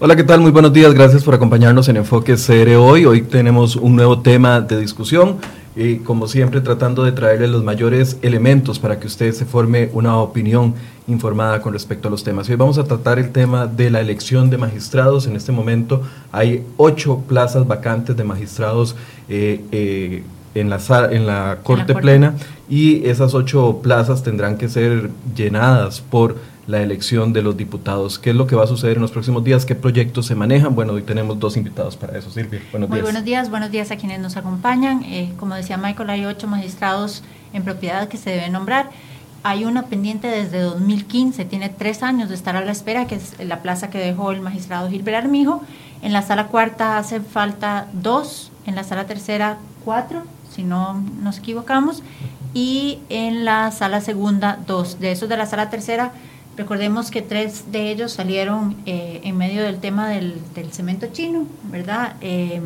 Hola, ¿qué tal? Muy buenos días. Gracias por acompañarnos en Enfoque CR hoy. Hoy tenemos un nuevo tema de discusión y como siempre tratando de traerle los mayores elementos para que usted se forme una opinión informada con respecto a los temas. Hoy vamos a tratar el tema de la elección de magistrados. En este momento hay ocho plazas vacantes de magistrados eh, eh, en, la, en la Corte Plena y esas ocho plazas tendrán que ser llenadas por la elección de los diputados. ¿Qué es lo que va a suceder en los próximos días? ¿Qué proyectos se manejan? Bueno, hoy tenemos dos invitados para eso. Silvia, buenos Muy buenos días, buenos días a quienes nos acompañan. Eh, como decía Michael, hay ocho magistrados en propiedad que se deben nombrar. Hay una pendiente desde 2015, tiene tres años de estar a la espera, que es la plaza que dejó el magistrado Gilbert Armijo. En la sala cuarta hace falta dos, en la sala tercera cuatro, si no nos equivocamos, y en la sala segunda dos. De esos de la sala tercera Recordemos que tres de ellos salieron eh, en medio del tema del, cemento chino, ¿verdad? Eh,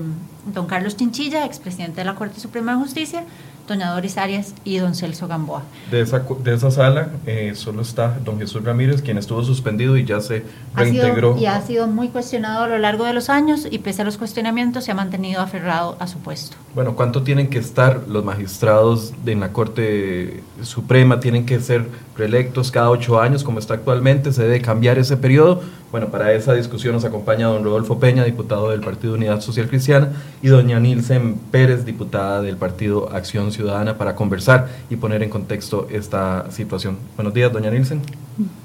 don Carlos Chinchilla, expresidente de la Corte Suprema de Justicia, doña Doris Arias y don Celso Gamboa. De esa, de esa sala eh, solo está don Jesús Ramírez, quien estuvo suspendido y ya se reintegró. y ha sido muy cuestionado a lo largo de los años y pese a los cuestionamientos se ha mantenido aferrado a su puesto. Bueno, ¿cuánto tienen que estar los magistrados en la Corte Suprema? ¿Tienen que ser reelectos cada ocho años como está actualmente? ¿Se debe cambiar ese periodo? Bueno, para esa discusión nos acompaña don Rodolfo Peña, diputado del Partido Unidad Social Cristiana, y doña Nilsen Pérez, diputada del Partido Acción Ciudadana, para conversar y poner en contexto esta situación. Buenos días, doña Nilsen.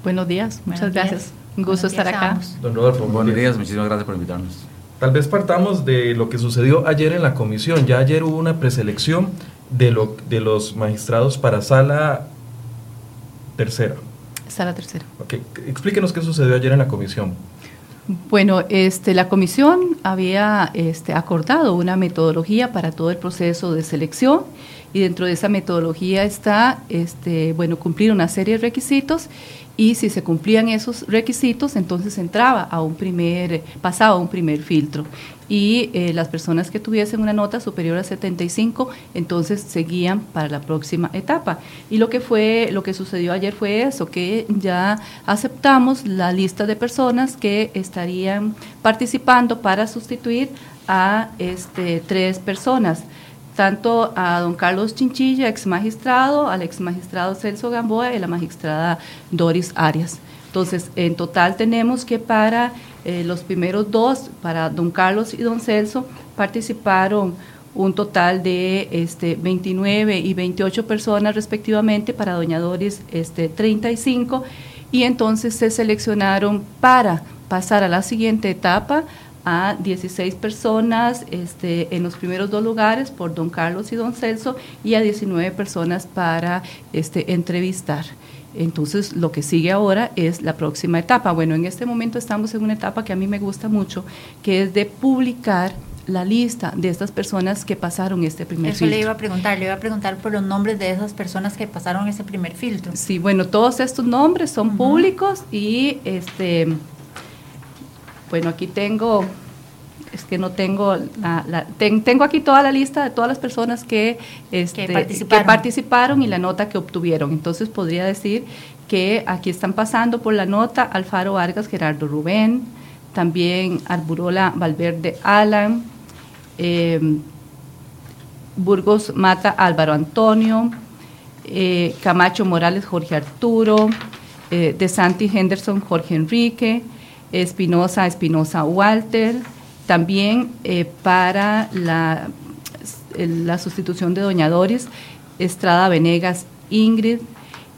Buenos días, muchas gracias. Un gusto estar acá. Don Rodolfo, buenos días, muchísimas gracias por invitarnos. Tal vez partamos de lo que sucedió ayer en la comisión. Ya ayer hubo una preselección de, lo, de los magistrados para sala tercera. Sala tercera. Okay. Explíquenos qué sucedió ayer en la comisión. Bueno, este, la comisión había este, acordado una metodología para todo el proceso de selección y dentro de esa metodología está, este, bueno, cumplir una serie de requisitos y si se cumplían esos requisitos, entonces entraba a un primer, pasaba a un primer filtro. Y eh, las personas que tuviesen una nota superior a 75, entonces seguían para la próxima etapa. Y lo que fue, lo que sucedió ayer fue eso, que ya aceptamos la lista de personas que estarían participando para sustituir a este, tres personas tanto a don Carlos Chinchilla, ex magistrado, al ex magistrado Celso Gamboa y a la magistrada Doris Arias. Entonces, en total tenemos que para eh, los primeros dos, para don Carlos y don Celso, participaron un total de este, 29 y 28 personas respectivamente, para doña Doris este, 35, y entonces se seleccionaron para pasar a la siguiente etapa a 16 personas este, en los primeros dos lugares por don Carlos y don Celso y a 19 personas para este, entrevistar. Entonces, lo que sigue ahora es la próxima etapa. Bueno, en este momento estamos en una etapa que a mí me gusta mucho, que es de publicar la lista de estas personas que pasaron este primer filtro. Eso le iba a preguntar, le iba a preguntar por los nombres de esas personas que pasaron ese primer filtro. Sí, bueno, todos estos nombres son públicos y este bueno, aquí tengo, es que no tengo, la, tengo aquí toda la lista de todas las personas que, este, participaron. y la nota que obtuvieron. Entonces podría decir que aquí están pasando por la nota Alfaro Vargas, Gerardo Rubén, también Arburola Valverde Alan, em, Burgos Mata Álvaro Antonio, eh, Camacho Morales Jorge Arturo, eh, De Santi Henderson Jorge Enrique, Espinosa, Espinosa Walter, también eh, para la, la, sustitución de Doña Doris, Estrada Venegas Ingrid,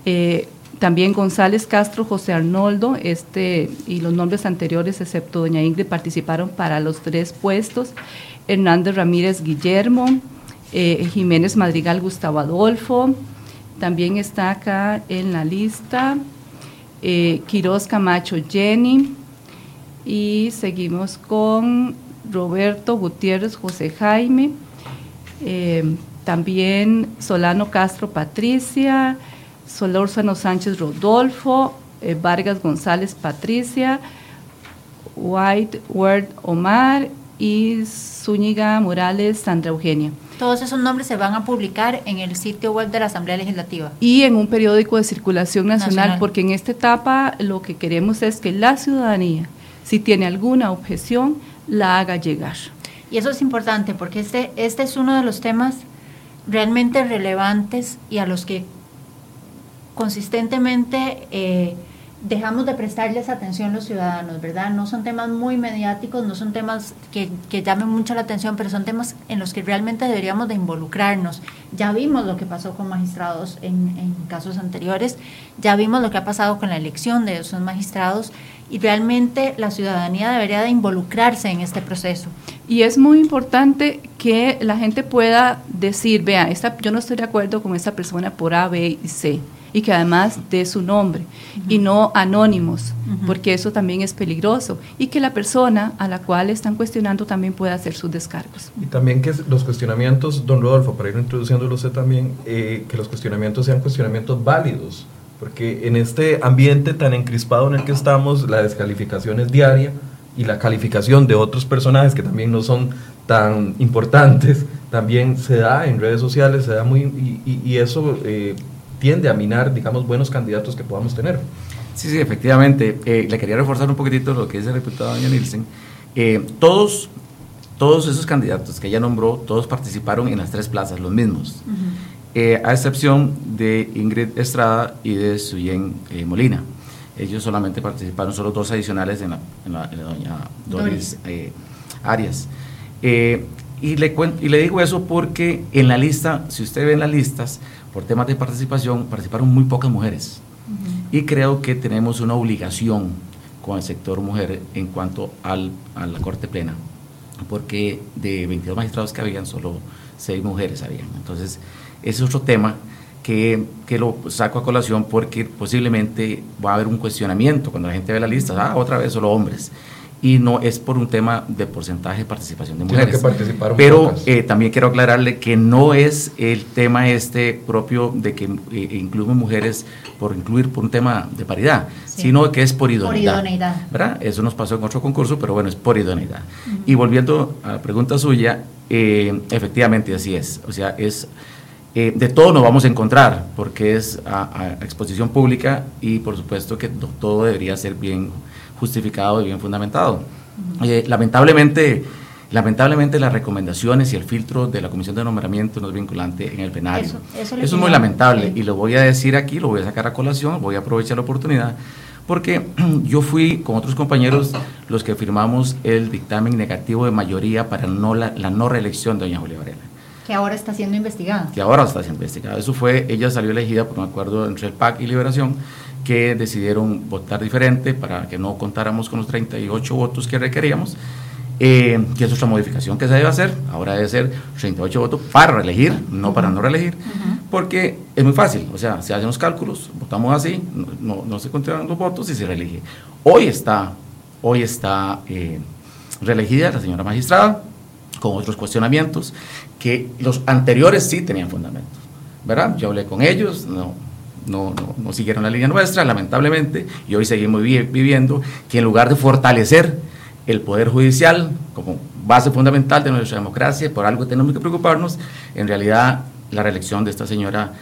eh, también González Castro, José Arnoldo, este, y los nombres anteriores, excepto Doña Ingrid, participaron para los tres puestos. Hernández Ramírez Guillermo, eh, Jiménez Madrigal Gustavo Adolfo, también está acá en la lista. Quiroz Camacho Jenny, y seguimos con Roberto Gutiérrez José Jaime, eh, también Solano Castro Patricia, Solórzano Sánchez Rodolfo, eh, Vargas González Patricia, White Word Omar y Zúñiga Morales Sandra Eugenia. Todos esos nombres se van a publicar en el sitio web de la Asamblea Legislativa. Y en un periódico de circulación nacional. porque en esta etapa lo que queremos es que la ciudadanía si tiene alguna objeción, la haga llegar. Y eso es importante porque este, este es uno de los temas realmente relevantes y a los que consistentemente eh, dejamos de prestarles atención los ciudadanos, ¿verdad? No son temas muy mediáticos, no son temas que, que, llamen mucho la atención, pero son temas en los que realmente deberíamos de involucrarnos. Ya vimos lo que pasó con magistrados en, en casos anteriores, ya vimos lo que ha pasado con la elección de esos magistrados y realmente la ciudadanía debería de involucrarse en este proceso. Y es muy importante que la gente pueda decir, vea, esta, yo no estoy de acuerdo con esta persona por A, B y C y que además dé su nombre uh -huh. y no anónimos, uh -huh. porque eso también es peligroso y que la persona a la cual están cuestionando también pueda hacer sus descargos. Y también que los cuestionamientos, don Rodolfo, para ir introduciéndolo usted también, eh, que los cuestionamientos sean cuestionamientos válidos, porque en este ambiente tan encrispado en el que estamos, la descalificación es diaria y la calificación de otros personajes que también no son tan importantes, también se da en redes sociales, se da muy, y, y, y eso eh, tiende a minar, digamos, buenos candidatos que podamos tener. Sí, sí, efectivamente. Eh, le quería reforzar un poquitito lo que dice el diputado doña Nielsen. Eh, todos, todos esos candidatos que ella nombró, todos participaron en las tres plazas, los mismos. Uh -huh. A excepción de Ingrid Estrada y de Suyen Molina. Ellos solamente participaron, solo dos adicionales en la, en la, en la doña Doris, Doris. Arias. y, le cuento, y le digo eso porque en la lista, si usted ve en las listas, por temas de participación, participaron muy pocas mujeres. Uh -huh. Y creo que tenemos una obligación con el sector mujer en cuanto al, a la Corte Plena, porque de 22 magistrados que habían, solo 6 mujeres habían. Entonces, ese es otro tema que, que, lo saco a colación porque posiblemente va a haber un cuestionamiento cuando la gente ve la lista, ah, otra vez solo hombres y no es por un tema de porcentaje de participación de mujeres. Que Pero eh, también quiero aclararle que no es el tema este propio de que eh, incluimos mujeres por incluir por un tema de paridad, sí. sino que es por idoneidad, por idoneidad. ¿verdad? Eso nos pasó en otro concurso, pero bueno, es por idoneidad. Uh -huh. Y volviendo a la pregunta suya, eh, efectivamente así es. O sea, es eh, de todo nos vamos a encontrar, porque es a, a, exposición pública y por supuesto que todo debería ser bien justificado y bien fundamentado. Uh -huh. eh, lamentablemente, lamentablemente las recomendaciones y el filtro de la Comisión de Nombramiento no es vinculante en el plenario. Eso, eso, eso es muy lamentable sí. y lo voy a decir aquí, lo voy a sacar a colación, voy a aprovechar la oportunidad porque yo fui con otros compañeros los que firmamos el dictamen negativo de mayoría para no la, la no reelección de doña Julia Varela. Que ahora está siendo investigada. Que ahora está siendo investigada. Eso fue, ella salió elegida por un acuerdo entre el PAC y Liberación que decidieron votar diferente para que no contáramos con los 38 votos que requeríamos, eh, que es otra modificación que se debe hacer, ahora debe ser 38 votos para reelegir, no para no reelegir, uh -huh. porque es muy fácil, o sea, se hacen los cálculos, votamos así, no, no, no se contaron los votos y se reelige. Hoy está, hoy está eh, reelegida la señora magistrada, con otros cuestionamientos, que los anteriores sí tenían fundamentos, ¿verdad? Yo hablé con ellos, no, no, no, no, siguieron la línea nuestra, lamentablemente, y hoy seguimos vi viviendo que en lugar de fortalecer el Poder Judicial como base fundamental de nuestra democracia, por algo tenemos que preocuparnos, en realidad la reelección de esta señora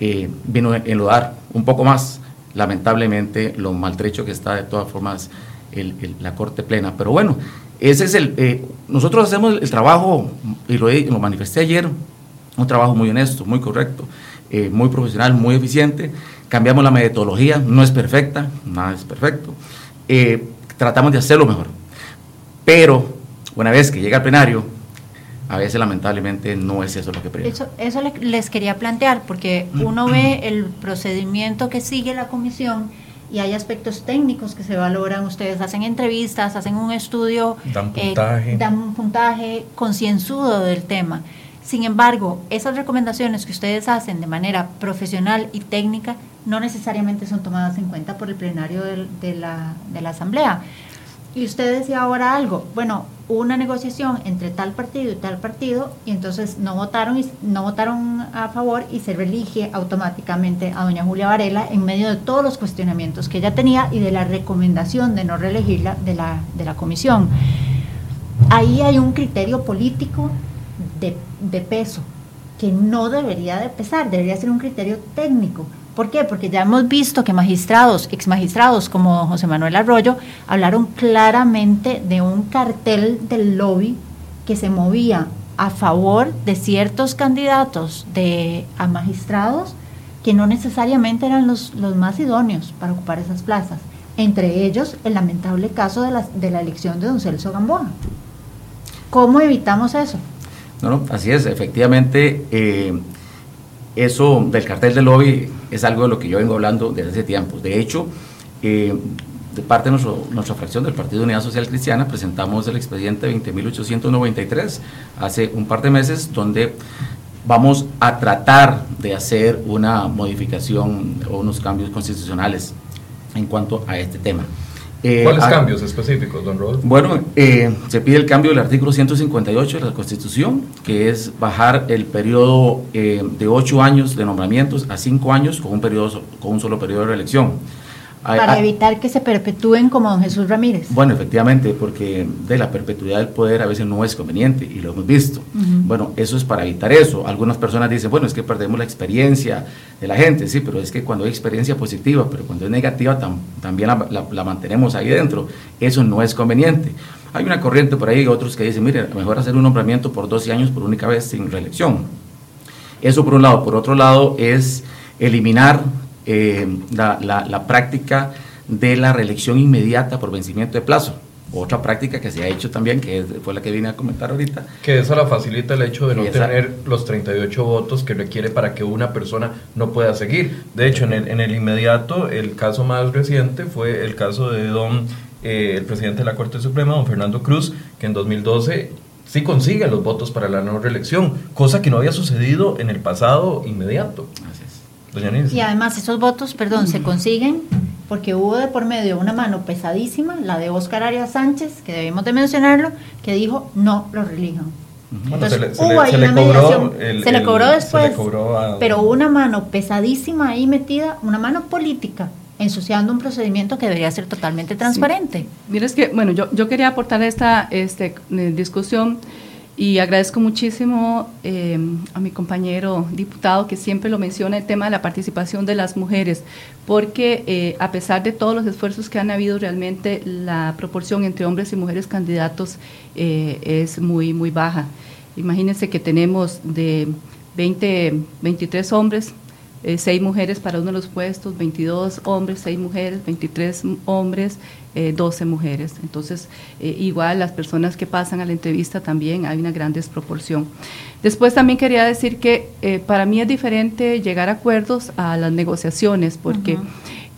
eh, vino a enlodar un poco más, lamentablemente, lo maltrecho que está de todas formas el, la Corte Plena. Pero bueno, ese es el... Eh, nosotros hacemos el trabajo, y lo, lo manifesté ayer, un trabajo muy honesto, muy correcto, eh, muy profesional, muy eficiente. Cambiamos la metodología, no es perfecta, nada es perfecto. Eh, tratamos de hacerlo mejor. Pero una vez que llega al plenario, a veces lamentablemente no es eso lo que prevé. Eso, eso les quería plantear, porque uno ve el procedimiento que sigue la comisión y hay aspectos técnicos que se valoran. Ustedes hacen entrevistas, hacen un estudio, dan puntaje, eh, dan un puntaje concienzudo del tema. Sin embargo, esas recomendaciones que ustedes hacen de manera profesional y técnica no necesariamente son tomadas en cuenta por el plenario de, de, la, de la Asamblea. Y usted decía ahora algo, bueno, una negociación entre tal partido y tal partido y entonces no votaron y no votaron a favor y se reelige automáticamente a doña Julia Varela en medio de todos los cuestionamientos que ella tenía y de la recomendación de no reelegirla de la, de la comisión. Ahí hay un criterio político de, de peso que no debería de pesar, debería ser un criterio técnico. ¿Por qué? Porque ya hemos visto que magistrados, ex magistrados como José Manuel Arroyo, hablaron claramente de un cartel del lobby que se movía a favor de ciertos candidatos de, a magistrados que no necesariamente eran los, los más idóneos para ocupar esas plazas. Entre ellos, el lamentable caso de la, de la elección de don Celso Gamboa. ¿Cómo evitamos eso? No, no, así es, efectivamente, eh, eso del cartel del lobby es algo de lo que yo vengo hablando desde hace tiempo. De hecho, eh, de parte de nuestra fracción del Partido Unidad Social Cristiana, presentamos el expediente 20.893 hace un par de meses, donde vamos a tratar de hacer una modificación o unos cambios constitucionales en cuanto a este tema. Eh, ¿Cuáles cambios específicos, don Rodolfo? Bueno, eh, se pide el cambio del artículo 158 de la Constitución, que es bajar el periodo eh, de ocho años de nombramientos a cinco años con un, periodo, con un solo periodo de reelección. Para evitar que se perpetúen como don Jesús Ramírez. Bueno, efectivamente, porque de la perpetuidad del poder a veces no es conveniente y lo hemos visto. Bueno, eso es para evitar eso. Algunas personas dicen, bueno, es que perdemos la experiencia de la gente, sí, pero es que cuando hay experiencia positiva, pero cuando es negativa también la, mantenemos ahí dentro. Eso no es conveniente. Hay una corriente por ahí, otros que dicen, mire, mejor hacer un nombramiento por 12 años por única vez sin reelección. Eso por un lado. Por otro lado es eliminar eh, la, la, práctica de la reelección inmediata por vencimiento de plazo. Otra práctica que se ha hecho también, que fue la que vine a comentar ahorita. Que eso la facilita el hecho de no tener los 38 votos que requiere para que una persona no pueda seguir. De hecho, en el, en el inmediato, el caso más reciente fue el caso de don, eh, el presidente de la Corte Suprema, don Fernando Cruz, que en 2012 sí consigue los votos para la no reelección, cosa que no había sucedido en el pasado inmediato. Y además esos votos, perdón, se consiguen porque hubo de por medio una mano pesadísima, la de Óscar Arias Sánchez, que debemos de mencionarlo, que dijo no lo relijan. Entonces, se le, hubo ahí una mediación, se le cobró después, pero hubo una mano pesadísima ahí metida, una mano política, ensuciando un procedimiento que debería ser totalmente transparente. Mira, es que, bueno, yo, yo quería aportar esta este, eh, discusión y agradezco muchísimo eh, a mi compañero diputado que siempre lo menciona el tema de la participación de las mujeres, porque eh, a pesar de todos los esfuerzos que han habido, realmente la proporción entre hombres y mujeres candidatos eh, es muy, muy baja. Imagínense que tenemos de 20, 23 hombres, 6 mujeres para uno de los puestos, 22 hombres, 6 mujeres, 23 hombres, 12 eh, mujeres. Entonces, eh, igual las personas que pasan a la entrevista también hay una gran desproporción. Después también quería decir que eh, para mí es diferente llegar a acuerdos a las negociaciones, porque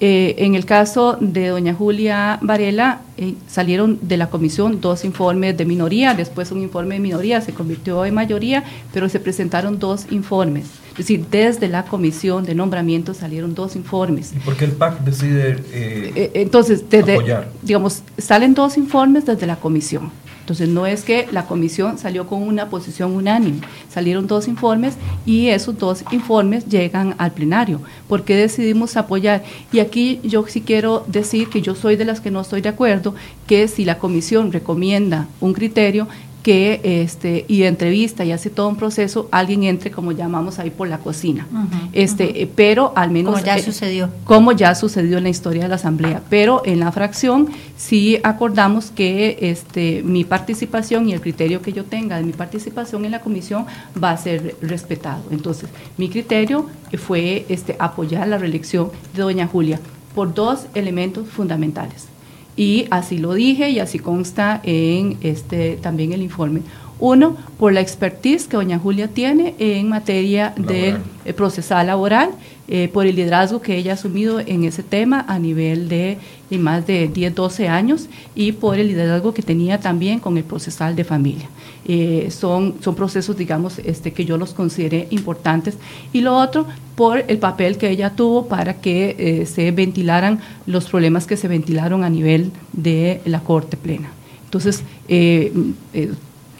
en el caso de doña Julia Varela salieron de la comisión dos informes de minoría, después un informe de minoría se convirtió en mayoría, pero se presentaron dos informes. Es decir, desde la comisión de nombramiento salieron dos informes. ¿Y por qué el PAC decide eh, eh, Entonces, desde, digamos, salen dos informes desde la comisión. Entonces, no es que la comisión salió con una posición unánime, salieron dos informes y esos dos informes llegan al plenario. ¿Por qué decidimos apoyar? Y aquí yo sí quiero decir que yo soy de las que no estoy de acuerdo, que si la comisión recomienda un criterio, que este y entrevista y hace todo un proceso, alguien entre como llamamos ahí por la cocina. este, eh, pero al menos como ya eh, sucedió. Como ya sucedió en la historia de la asamblea, pero en la fracción sí acordamos que este mi participación y el criterio que yo tenga de mi participación en la comisión va a ser respetado. Entonces, mi criterio fue este apoyar la reelección de doña Julia por dos elementos fundamentales y así lo dije y así consta en este también el informe. Uno, por la expertise que doña Julia tiene en materia de eh, procesal laboral, eh, por el liderazgo que ella ha asumido en ese tema a nivel de, más de 10, 12 años y por el liderazgo que tenía también con el procesal de familia. Eh, son, son procesos, digamos, este, que yo los consideré importantes. Y lo otro, por el papel que ella tuvo para que se ventilaran los problemas que se ventilaron a nivel de la Corte Plena. Entonces,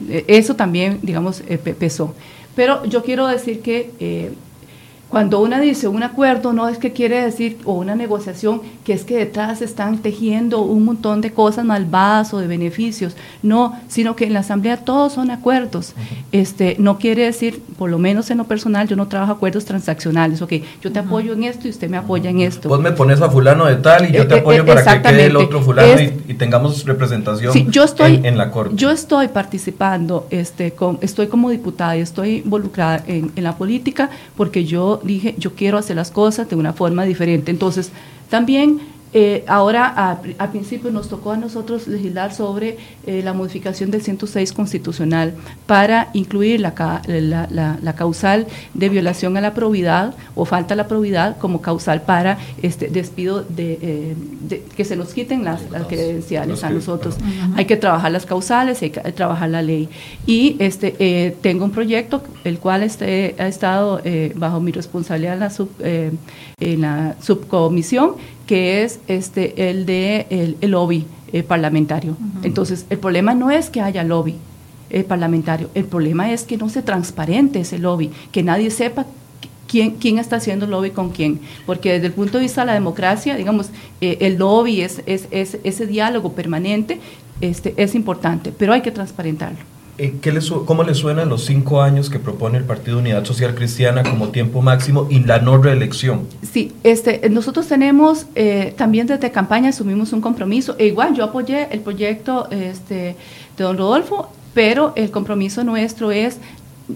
eso también, digamos, eh, pesó. Pero yo quiero decir que eh, cuando una dice un acuerdo, no es que quiere decir, o una negociación, que es que detrás están tejiendo un montón de cosas malvadas o de beneficios. No, sino que en la Asamblea todos son acuerdos. este, no quiere decir, por lo menos en lo personal, yo no trabajo acuerdos transaccionales. Ok, yo te apoyo en esto y usted me apoya en esto. Vos me pones a fulano de tal y yo te eh, apoyo para que quede el otro fulano y, tengamos representación yo estoy, en, la corte. Yo estoy participando, este, con, estoy como diputada y estoy involucrada en, en la política porque yo dije, yo quiero hacer las cosas de una forma diferente. Entonces, también eh, ahora, a, principio, nos tocó a nosotros legislar sobre eh, la modificación del 106 constitucional para incluir la, causal de violación a la probidad o falta a la probidad como causal para este despido eh, de, que se nos quiten las, credenciales a nosotros. Hay que trabajar las causales, hay que trabajar la ley. Y este tengo un proyecto, el cual este, ha estado bajo mi responsabilidad en la, en la subcomisión que es este, el de el, lobby eh, parlamentario. Entonces, el problema no es que haya lobby eh, parlamentario, el problema es que no se transparente ese lobby, que nadie sepa quién, quién está haciendo lobby con quién. Porque desde el punto de vista de la democracia, digamos, eh, el lobby, es, es, es, ese diálogo permanente, este, es importante, pero hay que transparentarlo. Eh, ¿qué le ¿Cómo le suenan los cinco años que propone el Partido Unidad Social Cristiana como tiempo máximo y la no reelección? Sí, este, nosotros tenemos, eh, también desde campaña asumimos un compromiso, e igual yo apoyé el proyecto este, de don Rodolfo, pero el compromiso nuestro es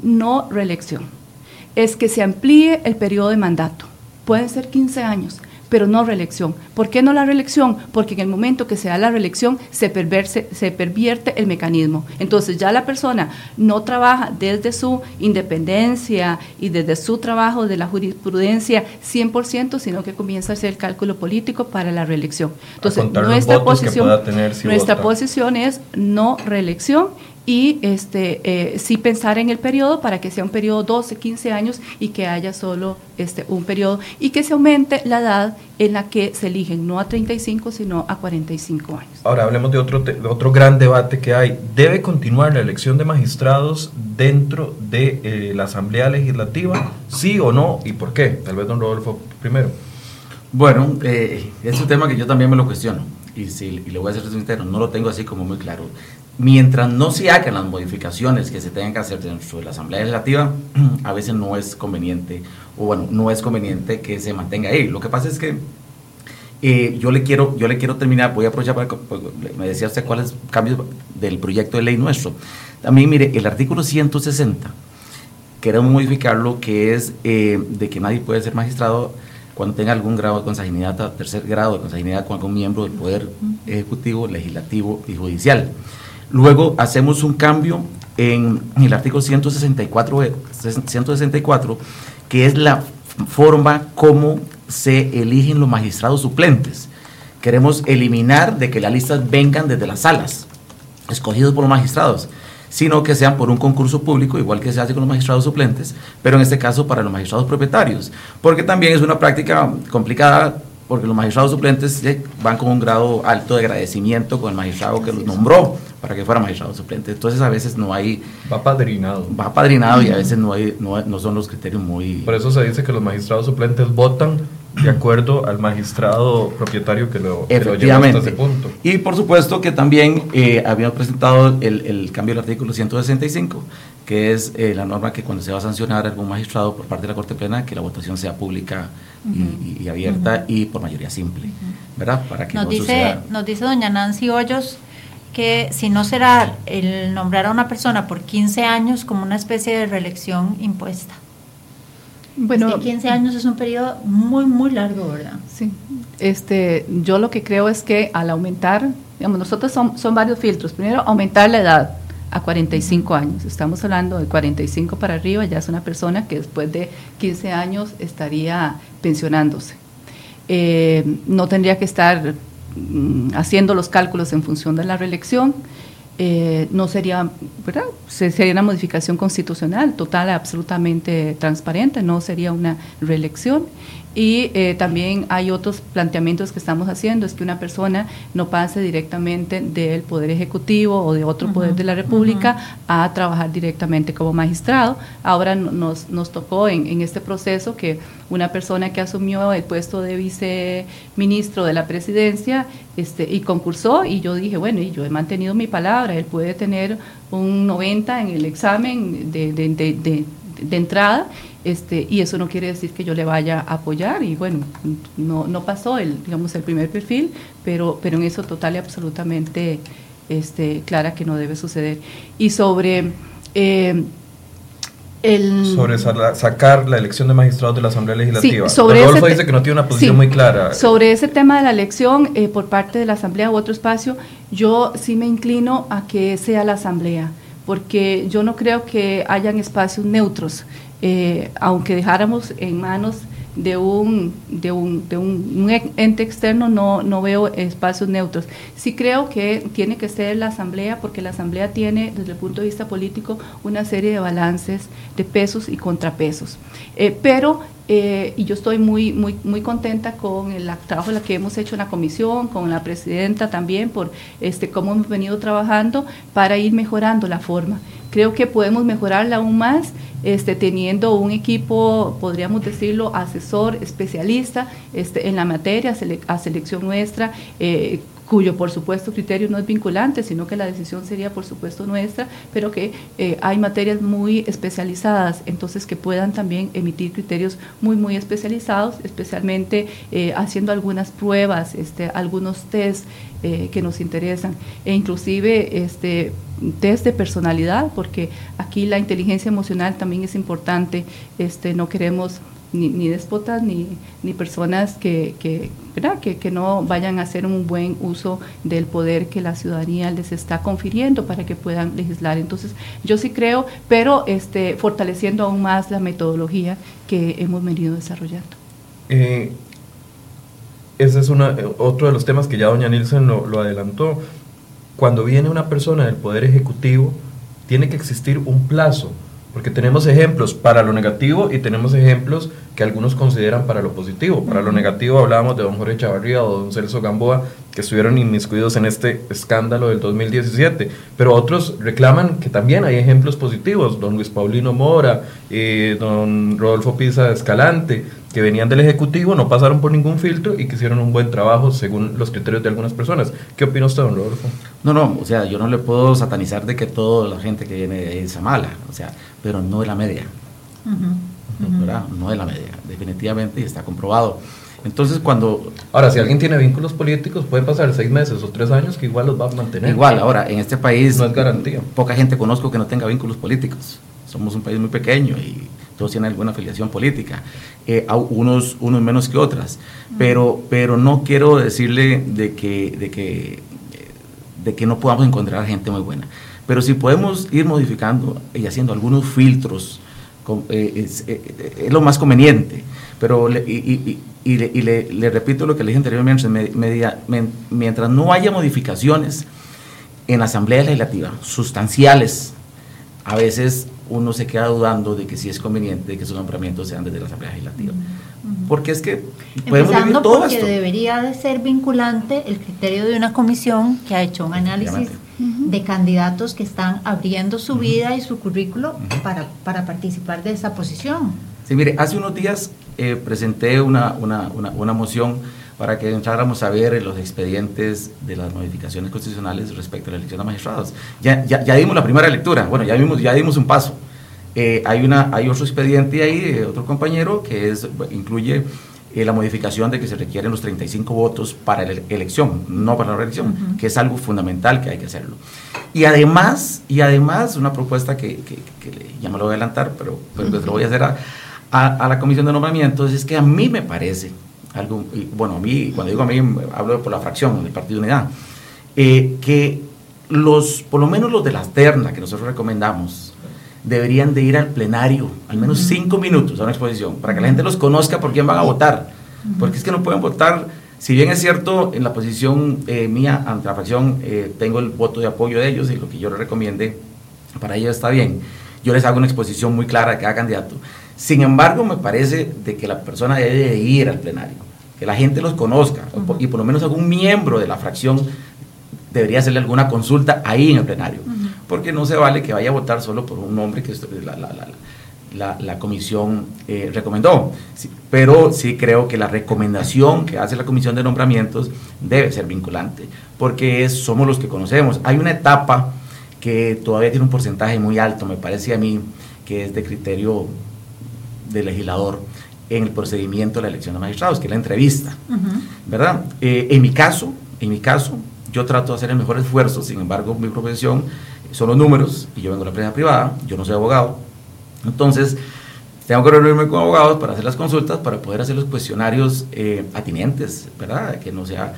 no reelección, es que se amplíe el periodo de mandato, pueden ser 15 años, pero no reelección. ¿Por qué no la reelección? Porque en el momento que se da la reelección se, se pervierte el mecanismo. Entonces ya la persona no trabaja desde su independencia y desde su trabajo de la jurisprudencia 100%, sino que comienza a hacer el cálculo político para la reelección. Entonces nuestra, posición, nuestra posición es no reelección y este, eh, sí pensar en el periodo para que sea un periodo 12, 15 años y que haya solo este, un periodo y que se aumente la edad en la que se eligen, no a 35, sino a 45 años. Ahora hablemos de otro, de otro gran debate que hay. ¿Debe continuar la elección de magistrados dentro de eh, la Asamblea Legislativa? ¿Sí o no? ¿Y por qué? Tal vez don Rodolfo primero. Bueno, eh, es un tema que yo también me lo cuestiono y, si, y le voy a ser sincero, no lo tengo así como muy claro mientras no se hagan las modificaciones que se tengan que hacer dentro de la Asamblea Legislativa, a veces no es conveniente, o bueno, no es conveniente que se mantenga ahí. Lo que pasa es que eh, yo, le quiero, yo le quiero terminar, voy a aprovechar para, pues, me decía usted cuáles cambios del proyecto de ley nuestro. También, mire, el artículo 160, queremos modificarlo, que es eh, de que nadie puede ser magistrado cuando tenga algún grado de consanguinidad, tercer grado de consanguinidad con algún miembro del Poder Ejecutivo, Legislativo y Judicial. Luego hacemos un cambio en, el artículo 164, 164, que es la forma como se eligen los magistrados suplentes. Queremos eliminar de que las listas vengan desde las salas, escogidos por los magistrados, sino que sean por un concurso público, igual que se hace con los magistrados suplentes, pero en este caso para los magistrados propietarios, porque también es una práctica complicada porque los magistrados suplentes van con un grado alto de agradecimiento con el magistrado que los nombró para que fuera magistrado suplente. Entonces a veces no hay... Va padrinado. Va padrinado y a veces no, hay, no, son los criterios muy... Por eso se dice que los magistrados suplentes votan de acuerdo al magistrado propietario que lo, que lleva hasta ese punto. Y por supuesto que también eh, habíamos presentado el, el, cambio del artículo 165, que es eh, la norma que cuando se va a sancionar a algún magistrado por parte de la Corte Plena, que la votación sea pública y, abierta y por mayoría simple, ¿verdad? Para que nos, dice, nos dice doña Nancy Hoyos que si no será el nombrar a una persona por 15 años como una especie de reelección impuesta. Bueno, 15 años es un periodo muy, muy largo, ¿verdad? Sí. Este, yo lo que creo es que al aumentar, digamos, nosotros son, son varios filtros. Primero, aumentar la edad a 45 años. Estamos hablando de 45 para arriba, ya es una persona que después de 15 años estaría pensionándose. Eh, no tendría que estar mm, haciendo los cálculos en función de la reelección. Eh, no sería, ¿verdad? Sería una modificación constitucional total, absolutamente transparente, no sería una reelección. Y eh, también hay otros planteamientos que estamos haciendo, es que una persona no pase directamente del Poder Ejecutivo o de otro poder de la República a trabajar directamente como magistrado. Ahora nos, nos tocó en, en, este proceso que una persona que asumió el puesto de viceministro de la presidencia este, y concursó y yo dije, bueno, y yo he mantenido mi palabra, él puede tener un 90 en el examen de, de de entrada, este, y eso no quiere decir que yo le vaya a apoyar, y bueno, no, no pasó el, digamos, el primer perfil, pero, pero en eso total y absolutamente este, clara que no debe suceder. Y sobre... Eh, el, sobre sacar la elección de magistrados de la Asamblea Legislativa. Sí, sobre Rodolfo dice que no tiene una posición muy clara. Sobre ese tema de la elección eh, por parte de la Asamblea u otro espacio, yo sí me inclino a que sea la Asamblea, porque yo no creo que hayan espacios neutros, eh, aunque dejáramos en manos de un, de un, de un, ente externo no, no veo espacios neutros. Sí creo que tiene que ser la Asamblea, porque la Asamblea tiene, desde el punto de vista político, una serie de balances de pesos y contrapesos. Eh, pero eh, y yo estoy muy, muy, muy contenta con el trabajo que hemos hecho en la comisión, con la presidenta también, por este, cómo hemos venido trabajando para ir mejorando la forma. Creo que podemos mejorarla aún más este, teniendo un equipo, podríamos decirlo, asesor, especialista este, en la materia, a selección nuestra, eh, cuyo por supuesto criterio no es vinculante, sino que la decisión sería por supuesto nuestra, pero que eh, hay materias muy especializadas, entonces que puedan también emitir criterios muy, muy especializados, especialmente eh, haciendo algunas pruebas, este, algunos test eh, que nos interesan, e inclusive este, test de personalidad, porque aquí la inteligencia emocional también es importante, este, no queremos ni, ni déspotas ni, ni personas que, que, que, que, no vayan a hacer un buen uso del poder que la ciudadanía les está confiriendo para que puedan legislar. Entonces, yo sí creo, pero este, fortaleciendo aún más la metodología que hemos venido desarrollando. Eh, ese es una, otro de los temas que ya doña Nielsen lo, lo adelantó. Cuando viene una persona del Poder Ejecutivo, tiene que existir un plazo porque tenemos ejemplos para lo negativo y tenemos ejemplos que algunos consideran para lo positivo. Para lo negativo hablábamos de don Jorge Chavarría o don Celso Gamboa, que estuvieron inmiscuidos en este escándalo del 2017. Pero otros reclaman que también hay ejemplos positivos. Don Luis Paulino Mora, eh, don Rodolfo Pisa Escalante, que venían del Ejecutivo, no pasaron por ningún filtro y que hicieron un buen trabajo según los criterios de algunas personas. ¿Qué opina usted, don Rodolfo? No, no, o sea, yo no le puedo satanizar de que toda la gente que viene es mala, o sea, pero no de la media. No de la media, definitivamente, y está comprobado. Entonces, cuando... Ahora, si alguien tiene vínculos políticos, puede pasar seis meses o tres años que igual los va a mantener. Igual, ahora, en este país... No es garantía. Poca gente conozco que no tenga vínculos políticos. Somos un país muy pequeño y todos tienen alguna afiliación política, eh, unos, unos menos que otras. Pero, pero no quiero decirle de que, de, que, de que no podamos encontrar gente muy buena. Pero si podemos ir modificando y haciendo algunos filtros, eh, eh, es, lo más conveniente. Pero y, le, repito lo que le dije anteriormente, mientras no haya modificaciones en la Asamblea Legislativa sustanciales, a veces uno se queda dudando de que si es conveniente que esos nombramientos sean desde la Asamblea Legislativa. Porque es que podemos Empezando todo porque debería de ser vinculante el criterio de una comisión que ha hecho un análisis de candidatos que están abriendo su vida y su currículo para, para, participar de esa posición. Sí, mire, hace unos días eh, presenté una, una, una, moción para que entráramos a ver los expedientes de las modificaciones constitucionales respecto a la elección de magistrados. Ya, ya, ya dimos la primera lectura, bueno, ya, vimos, ya dimos un paso. Eh, hay, una, hay otro expediente ahí, de otro compañero, que es, incluye eh, la modificación de que se requieren los 35 votos para la elección, no para la reelección, que es algo fundamental que hay que hacerlo. Y además, y además una propuesta que, que, ya me lo voy a adelantar, pero, pero lo voy a hacer a, a, la comisión de nombramientos, es que a mí me parece, algo, bueno, a mí, cuando digo a mí, hablo por la fracción del Partido Unidad, eh, que los, por lo menos los de la terna que nosotros recomendamos, deberían de ir al plenario, al menos cinco minutos a una exposición, para que la gente los conozca por quién van a votar. Porque es que no pueden votar, si bien es cierto, en la posición eh, mía ante la fracción eh, tengo el voto de apoyo de ellos y lo que yo les recomiende para ellos está bien. Yo les hago una exposición muy clara de cada candidato. Sin embargo, me parece de que la persona debe de ir al plenario, que la gente los conozca, y por lo menos algún miembro de la fracción debería hacerle alguna consulta ahí en el plenario porque no se vale que vaya a votar solo por un nombre que la, la, la, la comisión eh, recomendó. pero sí creo que la recomendación que hace la comisión de nombramientos debe ser vinculante, porque es, somos los que conocemos. Hay una etapa que todavía tiene un porcentaje muy alto, me parece a mí, que es de criterio del legislador en el procedimiento de la elección de magistrados, que es la entrevista, ¿verdad? Eh, en mi caso, en mi caso, yo trato de hacer el mejor esfuerzo, sin embargo, mi profesión son los números y yo vengo de la empresa privada, yo no soy abogado, entonces tengo que reunirme con abogados para hacer las consultas, para poder hacer los cuestionarios eh, atinentes, ¿verdad? Que no sea...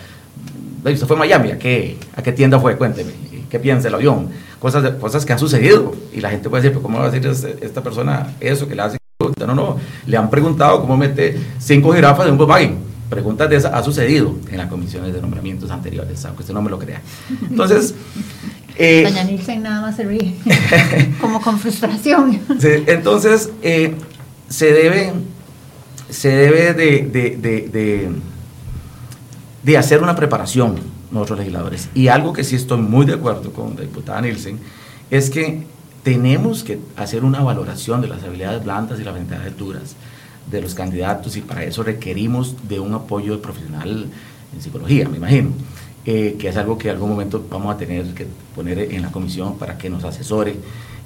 Usted fue a Miami, ¿a qué, ¿a qué tienda fue? Cuénteme, ¿qué piensa el avión? Cosas, de, cosas que han sucedido y la gente puede decir, ¿cómo va a decir este, esta persona eso que le hace? No, no, le han preguntado cómo mete cinco jirafas en un Volkswagen. Preguntas de esas ha sucedido en las comisiones de nombramientos anteriores, aunque usted no me lo crea. Entonces... Eh, Doña Nielsen nada más se ríe, como con frustración. entonces, eh, se debe, se debe de, de, hacer una preparación nosotros legisladores. Y algo que sí estoy muy de acuerdo con la diputada Nielsen es que tenemos que hacer una valoración de las habilidades blandas y las habilidades duras de los candidatos y para eso requerimos de un apoyo profesional en psicología, me imagino, eh, que es algo que en algún momento vamos a tener que poner en la comisión para que nos asesore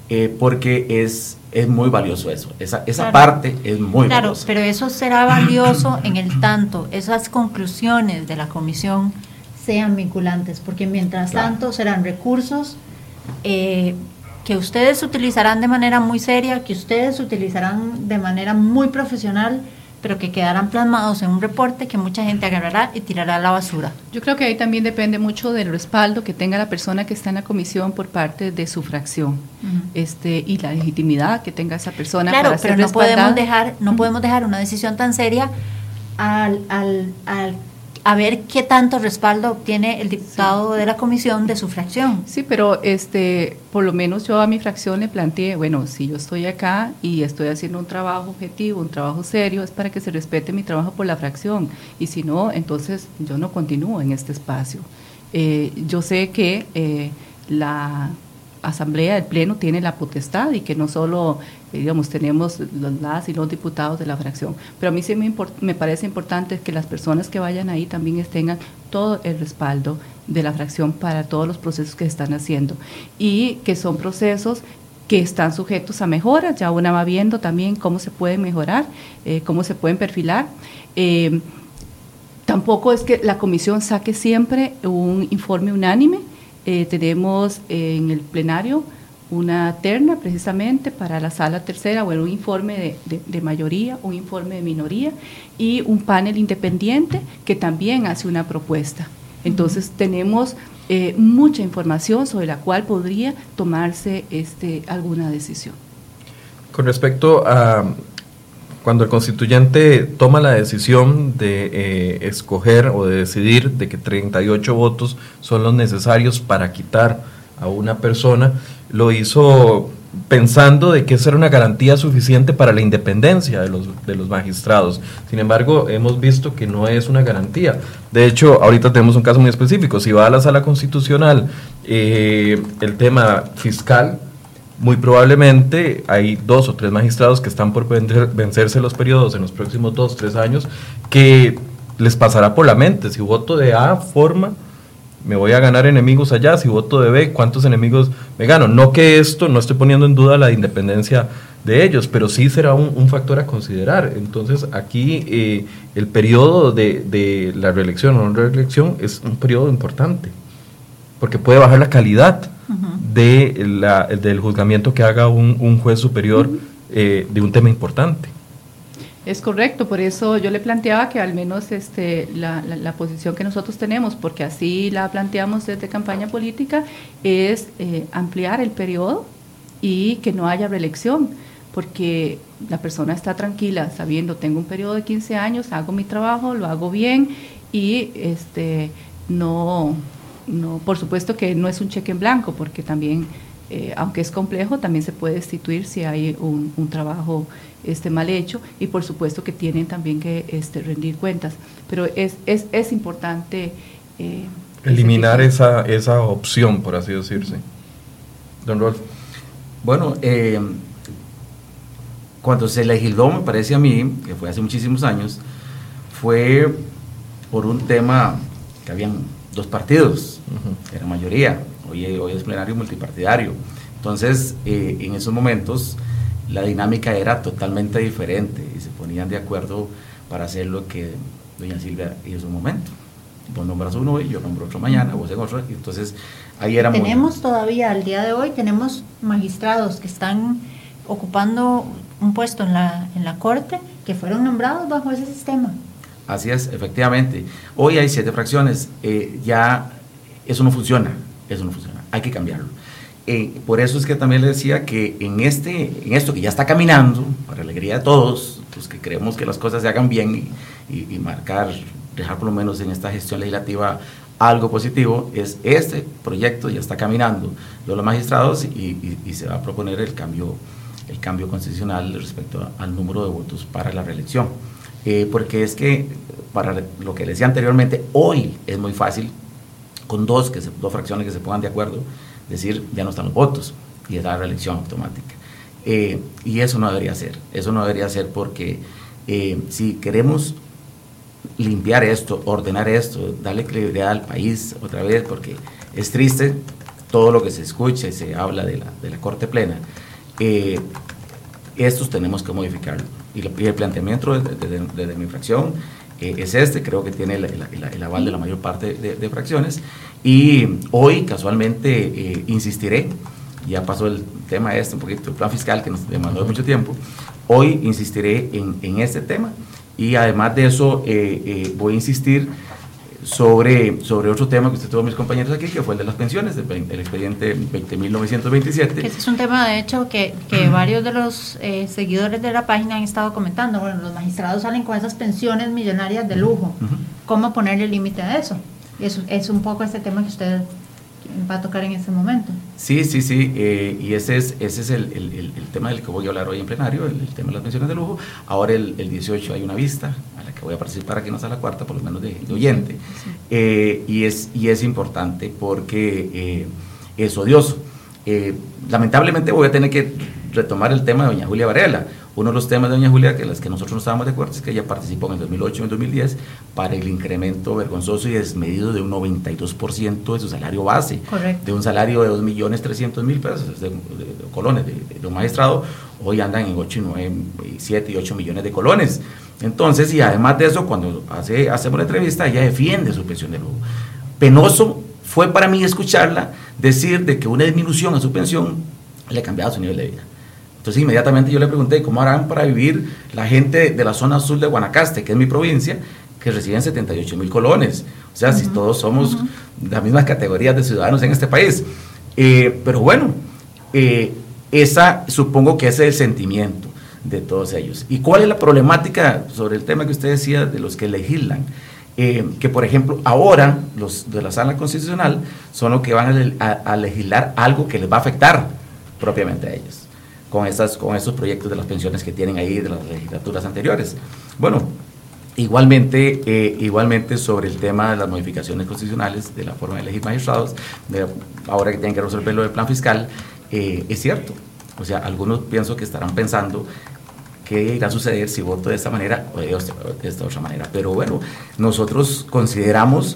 eh, porque es, es muy valioso eso, esa, esa parte es muy claro, pero eso será valioso en el tanto esas conclusiones de la comisión sean vinculantes, porque mientras tanto serán recursos eh, que ustedes utilizarán de manera muy seria, que ustedes utilizarán de manera muy profesional pero que quedarán plasmados en un reporte que mucha gente agarrará y tirará a la basura. Yo creo que ahí también depende mucho del respaldo que tenga la persona que está en la comisión por parte de su fracción este, y la legitimidad que tenga esa persona. Claro, pero no podemos, dejar, no podemos dejar una decisión tan seria al, al, al a ver qué tanto respaldo obtiene el diputado de la comisión de su fracción. Sí, pero este, por lo menos yo a mi fracción le planteé, bueno, si yo estoy acá y estoy haciendo un trabajo objetivo, un trabajo serio, es para que se respete mi trabajo por la fracción. Y si no, entonces yo no continúo en este espacio. Eh, yo sé que eh, la asamblea, el pleno tiene la potestad y que no solo, eh, digamos, tenemos los las y los diputados de la fracción. Pero a mí sí me, me parece importante que las personas que vayan ahí también tengan todo el respaldo de la fracción para todos los procesos que están haciendo y que son procesos que están sujetos a mejoras, ya una va viendo también cómo se puede mejorar, eh, cómo se pueden perfilar. Eh, tampoco es que la comisión saque siempre un informe unánime, eh, tenemos en el plenario una terna precisamente para la sala tercera, bueno, un informe de, mayoría, un informe de minoría y un panel independiente que también hace una propuesta. Entonces tenemos eh, mucha información sobre la cual podría tomarse este, alguna decisión. Con respecto a cuando el constituyente toma la decisión de eh, escoger o de decidir de que 38 votos son los necesarios para quitar a una persona, lo hizo pensando de que esa era una garantía suficiente para la independencia de los, de los magistrados. Sin embargo, hemos visto que no es una garantía. De hecho, ahorita tenemos un caso muy específico. Si va a la sala constitucional eh, el tema fiscal, muy probablemente hay dos o tres magistrados que están por vencerse los periodos en los próximos dos, tres años, que les pasará por la mente, si voto de A forma, me voy a ganar enemigos allá, si voto de B, ¿cuántos enemigos me gano? No que esto, no estoy poniendo en duda la independencia de ellos, pero sí será un, factor a considerar. Entonces aquí eh, el periodo de, de la reelección o no reelección es un periodo importante, porque puede bajar la calidad de la, del juzgamiento que haga un, juez superior eh, de un tema importante. Es correcto, por eso yo le planteaba que al menos este, la, la, posición que nosotros tenemos, porque así la planteamos desde campaña política, es eh, ampliar el periodo y que no haya reelección, porque la persona está tranquila sabiendo, tengo un periodo de 15 años, hago mi trabajo, lo hago bien y este, no, no, por supuesto que no es un cheque en blanco, porque también, eh, aunque es complejo, también se puede destituir si hay un, trabajo este, mal hecho y por supuesto que tienen también que este, rendir cuentas. Pero es, es, es importante... Eh, Eliminar esa, esa opción, por así decirse. Don Rolf. Bueno, eh, cuando se legisló, me parece a mí, que fue hace muchísimos años, fue por un tema que habían dos partidos, era mayoría, hoy, hoy es plenario multipartidario. Entonces, eh, en esos momentos, la dinámica era totalmente diferente y se ponían de acuerdo para hacer lo que doña Silvia hizo en su momento. Vos nombras uno y yo nombro otro mañana, vos en otro, y entonces ahí era Tenemos todavía, al día de hoy, tenemos magistrados que están ocupando un puesto en la, en la Corte que fueron nombrados bajo ese sistema. Así es, efectivamente. Hoy hay siete fracciones, eh, ya eso no funciona, eso no funciona, hay que cambiarlo. Eh, por eso es que también le decía que en, este, en esto que ya está caminando, para alegría de todos, los que creemos que las cosas se hagan bien y, marcar, dejar por lo menos en esta gestión legislativa algo positivo, es este proyecto ya está caminando de los magistrados y, se va a proponer el cambio, el cambio constitucional respecto al número de votos para la reelección. Eh, porque es que, para lo que le decía anteriormente, hoy es muy fácil, con dos, que dos fracciones que se pongan de acuerdo, decir, ya no están los votos y es la reelección automática. Eh, y eso no debería ser, eso no debería ser porque eh, si queremos limpiar esto, ordenar esto, darle credibilidad al país otra vez, porque es triste todo lo que se escucha y se habla de la, de la Corte Plena, eh, estos tenemos que modificarlo. Y, el planteamiento de, mi fracción es este, creo que tiene el, aval de la mayor parte de, fracciones, y hoy, casualmente, eh, insistiré, ya pasó el tema este, un poquito, el plan fiscal que nos demandó mucho tiempo, hoy insistiré en, en este tema. Y además de eso eh, eh, voy a insistir sobre, sobre otro tema que usted tuvo mis compañeros aquí, que fue el de las pensiones, el, expediente 20.927. Ese es un tema, de hecho, que, que varios de los seguidores de la página han estado comentando. Bueno, los magistrados salen con esas pensiones millonarias de lujo. ¿Cómo ponerle límite a eso? Es, es un poco ese tema que usted va a tocar en este momento. Sí, sí, sí, eh, y ese es, ese es el, el, el, tema del que voy a hablar hoy en plenario, el, tema de las pensiones de lujo. Ahora el, 18 hay una vista a la que voy a participar aquí no sea la cuarta, por lo menos de, oyente, eh, y, es, y es importante porque eh, es odioso. lamentablemente voy a tener que retomar el tema de doña Julia Varela uno de los temas de doña Julia, que las que nosotros no estábamos de acuerdo, es que ella participó en el 2008 y en el 2010 para el incremento vergonzoso y desmedido de un 92% de su salario base. De un salario de 2.300.000 pesos de, colones de, un magistrado, hoy andan en 8 y 9, 7 y 8 millones de colones. Entonces, y además de eso, cuando hace, hacemos la entrevista, ella defiende su pensión de lujo. Penoso fue para mí escucharla decir de que una disminución a su pensión le cambiaba su nivel de vida. Entonces inmediatamente yo le pregunté cómo harán para vivir la gente de la zona sur de Guanacaste, que es mi provincia, que reciben 78 mil colones. O sea, si todos somos las mismas categorías de ciudadanos en este país. Eh, pero bueno, eh, esa supongo que ese es el sentimiento de todos ellos. ¿Y cuál es la problemática sobre el tema que usted decía de los que legislan? Eh, que por ejemplo ahora los de la sala constitucional son los que van a legislar algo que les va a afectar propiamente a ellos con, esas, con esos proyectos de las pensiones que tienen ahí de las legislaturas anteriores. Bueno, igualmente, eh, igualmente sobre el tema de las modificaciones constitucionales, de la forma de elegir magistrados, de, ahora que tienen que resolver lo del plan fiscal, eh, es cierto. O sea, algunos pienso que estarán pensando qué irá a suceder si voto de esta manera o de esta otra manera. Pero bueno, nosotros consideramos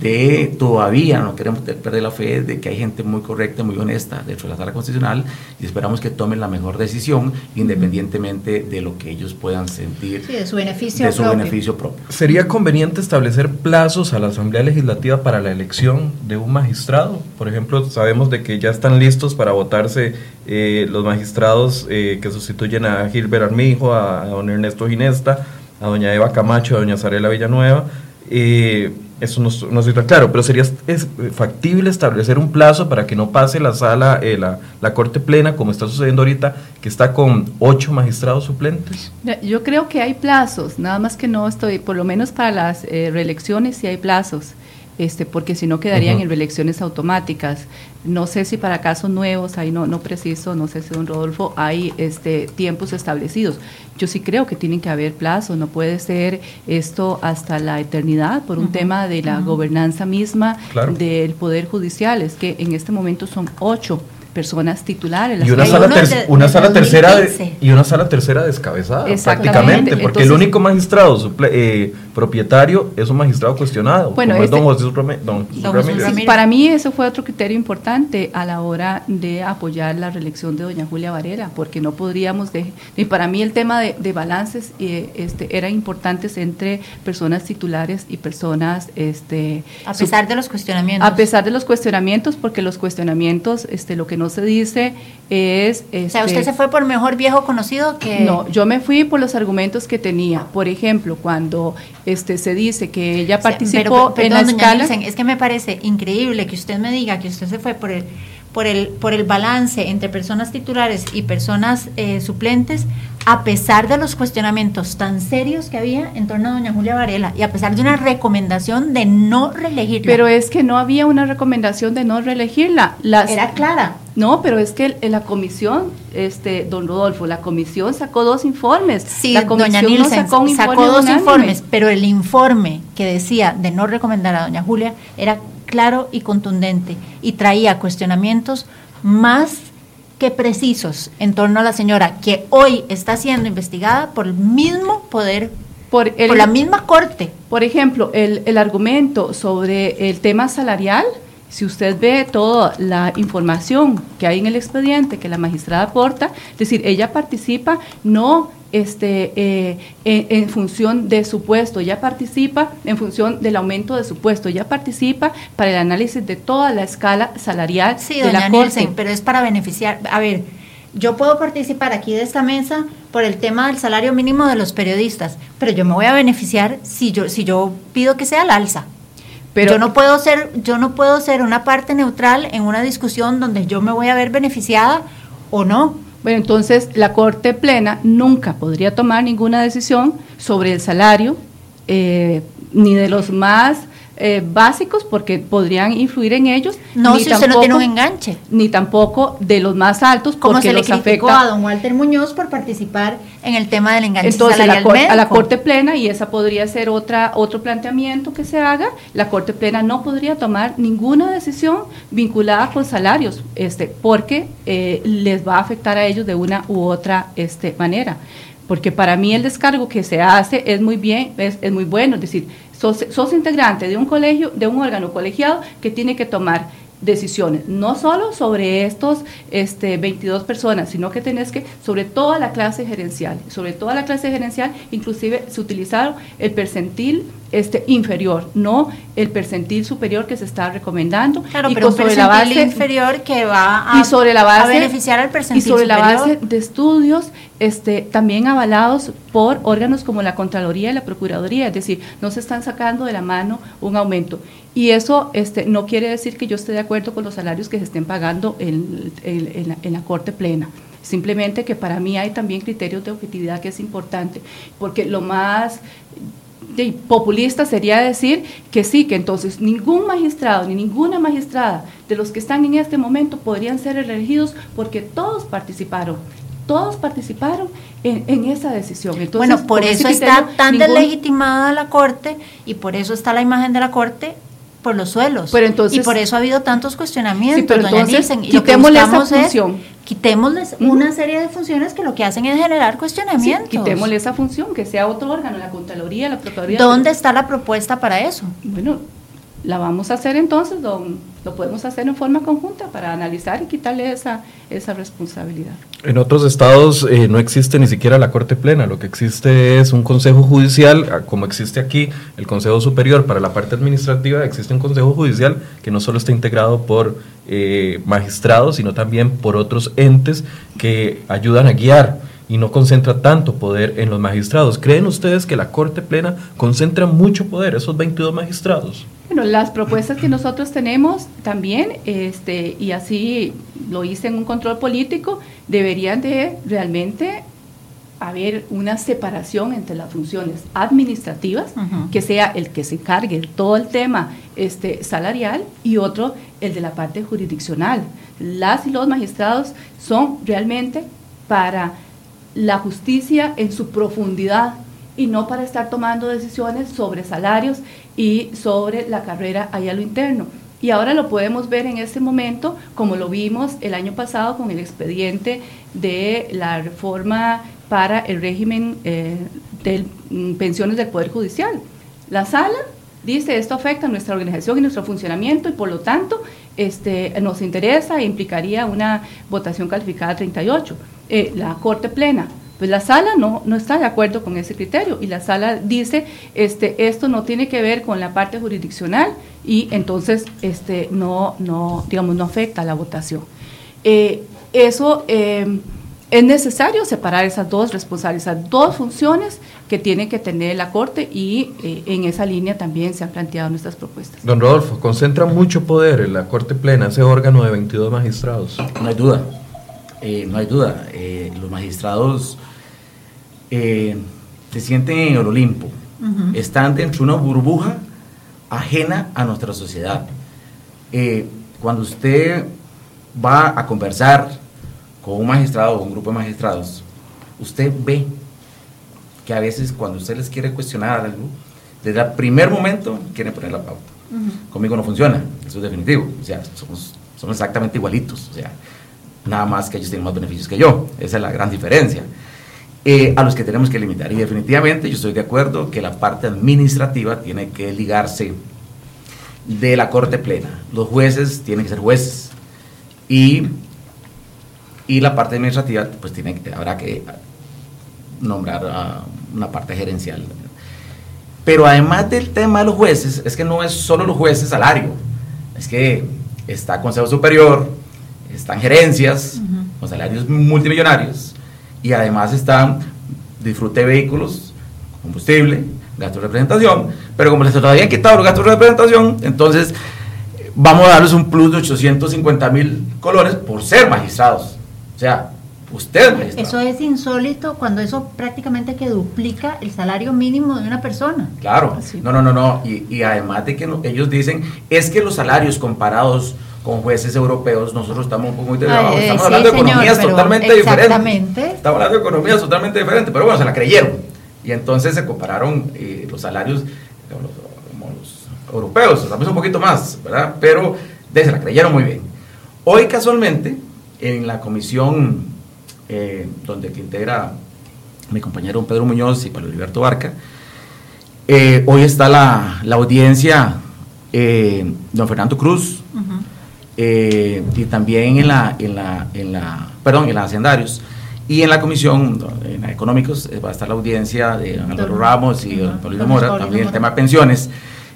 de todavía no queremos perder la fe de que hay gente muy correcta, muy honesta dentro de la sala constitucional y esperamos que tomen la mejor decisión independientemente de lo que ellos puedan sentir de su beneficio, de su propio. beneficio propio. ¿Sería conveniente establecer plazos a la Asamblea Legislativa para la elección de un magistrado? Por ejemplo, sabemos de que ya están listos para votarse eh, los magistrados eh, que sustituyen a Gilbert Armijo, a, a don Ernesto Ginesta, a doña Eva Camacho, a doña Zarela Villanueva. Eh, eso no, no tan claro, pero sería es factible establecer un plazo para que no pase la sala, eh, la, la, Corte Plena, como está sucediendo ahorita, que está con ocho magistrados suplentes. Yo creo que hay plazos, nada más que no estoy, por lo menos para las eh, reelecciones sí hay plazos este, porque si no quedarían en reelecciones automáticas. No sé si para casos nuevos, ahí no, no preciso, no sé si don Rodolfo, hay este, tiempos establecidos. Yo sí creo que tienen que haber plazos, no puede ser esto hasta la eternidad por un tema de la gobernanza misma del Poder Judicial. Es que en este momento son ocho personas titulares. y una sala, una sala tercera y una sala tercera descabezada prácticamente, porque el único magistrado suple, eh, propietario es un magistrado cuestionado, bueno, como este, es don José Ramírez. Don Ramírez. Sí, para mí eso fue otro criterio importante a la hora de apoyar la reelección de doña Julia Varela, porque no podríamos, de, y para mí el tema de, de balances eh, este, eran importantes entre personas titulares y personas... Este, a pesar de los cuestionamientos. A pesar de los cuestionamientos, porque los cuestionamientos, este, lo que no se dice es... o sea, usted este, se fue por mejor viejo conocido que... No, yo me fui por los argumentos que tenía. Por ejemplo, cuando este se dice que ella participó pero, en la escala. es que me parece increíble que usted me diga que usted se fue por el por el por el balance entre personas titulares y personas eh, suplentes a pesar de los cuestionamientos tan serios que había en torno a doña Julia Varela y a pesar de una recomendación de no reelegirla. Pero es que no había una recomendación de no reelegirla. Las, Era clara. No, pero es que la comisión, este, don Rodolfo, la comisión sacó dos informes. Sí, la doña Nielsen sacó, sacó dos informes, pero el informe que decía de no recomendar a doña Julia era claro y contundente y traía cuestionamientos más que precisos en torno a la señora que hoy está siendo investigada por el mismo poder, por, la misma corte. Por ejemplo, el, el argumento sobre el tema salarial, si usted ve toda la información que hay en el expediente que la magistrada aporta, es decir, ella participa no este, eh, en, función de su puesto, ya participa en función del aumento de su puesto, ya participa para el análisis de toda la escala salarial sí, de la Nielsen, pero es para beneficiar, a ver, yo puedo participar aquí de esta mesa por el tema del salario mínimo de los periodistas, pero yo me voy a beneficiar si yo, si yo pido que sea al alza. Pero yo no puedo ser, yo no puedo ser una parte neutral en una discusión donde yo me voy a ver beneficiada o no. Bueno, entonces la Corte Plena nunca podría tomar ninguna decisión sobre el salario, eh, ni de los más eh, básicos porque podrían influir en ellos. No, si usted no tiene un enganche. Ni tampoco de los más altos Como se los le criticó a don Walter Muñoz por participar en el tema del enganche Entonces, a la Corte Plena, y esa podría ser otra otro planteamiento que se haga, la Corte Plena no podría tomar ninguna decisión vinculada con salarios, este, porque eh, les va a afectar a ellos de una u otra este, manera porque para mí el descargo que se hace es muy bien, es, es muy bueno, es decir, sos, integrante de un colegio, de un órgano colegiado que tiene que tomar decisiones, no solo sobre estos este, 22 personas, sino que tenés que, sobre toda la clase gerencial, sobre toda la clase gerencial, inclusive se utilizaron el percentil este, inferior, no el percentil superior que se está recomendando. Claro, pero sobre un la base inferior que va a, y sobre la base, beneficiar al percentil Y sobre la base de estudios este, también avalados por órganos como la Contraloría y la Procuraduría, es decir, no se están sacando de la mano un aumento. Y eso este, no quiere decir que yo esté de acuerdo con los salarios que se estén pagando en, la, en la Corte Plena. Simplemente que para mí hay también criterios de objetividad que es importante, porque lo más populista sería decir que sí, que entonces ningún magistrado ni ninguna magistrada de los que están en este momento podrían ser elegidos porque todos participaron. Todos participaron en, esa decisión. Entonces, bueno, por, eso está tan deslegitimada la Corte y por eso está la imagen de la Corte por los suelos. Pero entonces, y por eso ha habido tantos cuestionamientos, sí, pero entonces, y lo que esa función. Es, quitémosles una serie de funciones que lo que hacen es generar cuestionamientos. Sí, quitémosle esa función, que sea otro órgano, la Contraloría, la Procuraduría. ¿Dónde está la propuesta para eso? Bueno, la vamos a hacer entonces, don, lo podemos hacer en forma conjunta para analizar y quitarle esa, esa responsabilidad. En otros estados eh, no existe ni siquiera la Corte Plena, lo que existe es un Consejo Judicial, ah, como existe aquí el Consejo Superior para la parte administrativa, existe un Consejo Judicial que no solo está integrado por eh, magistrados, sino también por otros entes que ayudan a guiar y no concentra tanto poder en los magistrados. ¿Creen ustedes que la Corte Plena concentra mucho poder, esos 22 magistrados? Bueno, las propuestas que nosotros tenemos también, este, y así lo hice en un control político, deberían de realmente haber una separación entre las funciones administrativas, que sea el que se encargue todo el tema este, salarial y otro el de la parte jurisdiccional. Las y los magistrados son realmente para la justicia en su profundidad y no para estar tomando decisiones sobre salarios y sobre la carrera allá a lo interno. Y ahora lo podemos ver en este momento, como lo vimos el año pasado con el expediente de la reforma para el régimen eh, de mm, pensiones del Poder Judicial. La sala dice esto afecta a nuestra organización y nuestro funcionamiento y por lo tanto este, nos interesa e implicaría una votación calificada 38. Eh, la Corte Plena, pues la sala no, no está de acuerdo con ese criterio y la sala dice este, esto no tiene que ver con la parte jurisdiccional y entonces este, no, no, digamos, no afecta a la votación. Eh, eso eh, es necesario separar esas dos responsabilidades, esas dos funciones que tiene que tener la Corte y eh, en esa línea también se han planteado nuestras propuestas. Don Rodolfo, concentra mucho poder en la Corte Plena, ese órgano de 22 magistrados. No hay duda, eh, no hay duda. Eh, los magistrados se sienten en el Olimpo, están dentro de una burbuja ajena a nuestra sociedad. cuando usted va a conversar con un magistrado o un grupo de magistrados, usted ve que a veces cuando usted les quiere cuestionar algo, desde el primer momento quieren poner la pauta. Conmigo no funciona, eso es definitivo. O sea, somos, somos exactamente igualitos. O sea, nada más que ellos tienen más beneficios que yo. Esa es la gran diferencia. Eh, a los que tenemos que limitar. Y definitivamente yo estoy de acuerdo que la parte administrativa tiene que ligarse de la Corte Plena. Los jueces tienen que ser jueces. Y, y la parte administrativa, pues tiene, habrá que nombrar a una parte gerencial. Pero además del tema de los jueces, es que no es solo los jueces salario, es que está Consejo Superior, están gerencias, con salarios multimillonarios, y además están disfrute de vehículos, combustible, gasto de representación, pero como les todavía quitado los gastos de representación, entonces vamos a darles un plus de 850 mil colores por ser magistrados. O sea, Usted, Eso es insólito cuando eso prácticamente que duplica el salario mínimo de una persona. Claro. No, no, no, no. Y, además de que ellos dicen, es que los salarios comparados con jueces europeos, nosotros estamos muy debajo. Estamos hablando de economías totalmente diferentes. Estamos hablando de economías totalmente diferentes, pero bueno, se la creyeron. Y entonces se compararon eh, los salarios los, los europeos, tal vez un poquito más, ¿verdad? Pero de, se la creyeron muy bien. Hoy casualmente, en la comisión eh, donde que integra mi compañero Pedro Muñoz y Pablo Heriberto Barca. Eh, hoy está la, la audiencia eh, don Fernando Cruz y también en la, en la, en la, perdón, en la Hacendarios. Y en la comisión en la económicos va a estar la audiencia de don Álvaro Ramos y don Paulino Mora, también el tema de pensiones,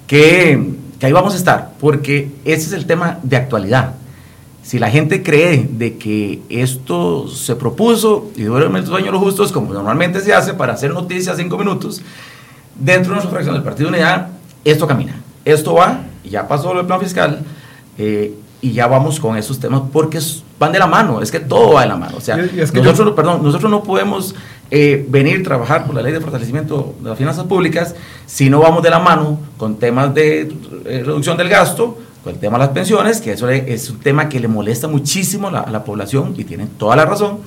que, que ahí vamos a estar, porque ese es el tema de actualidad. Si la gente cree de que esto se propuso y duerme el sueño los justos, como normalmente se hace para hacer noticias cinco minutos, dentro de nuestra fracción del Partido Unidad, esto camina. Esto va, ya pasó el plan fiscal, eh, y ya vamos con esos temas porque van de la mano, es que todo va de la mano. O sea, nosotros, perdón, nosotros no podemos eh, venir a trabajar por la ley de fortalecimiento de las finanzas públicas si no vamos de la mano con temas de eh, reducción del gasto con el tema de las pensiones, que eso es un tema que le molesta muchísimo a la, población y tienen toda la razón.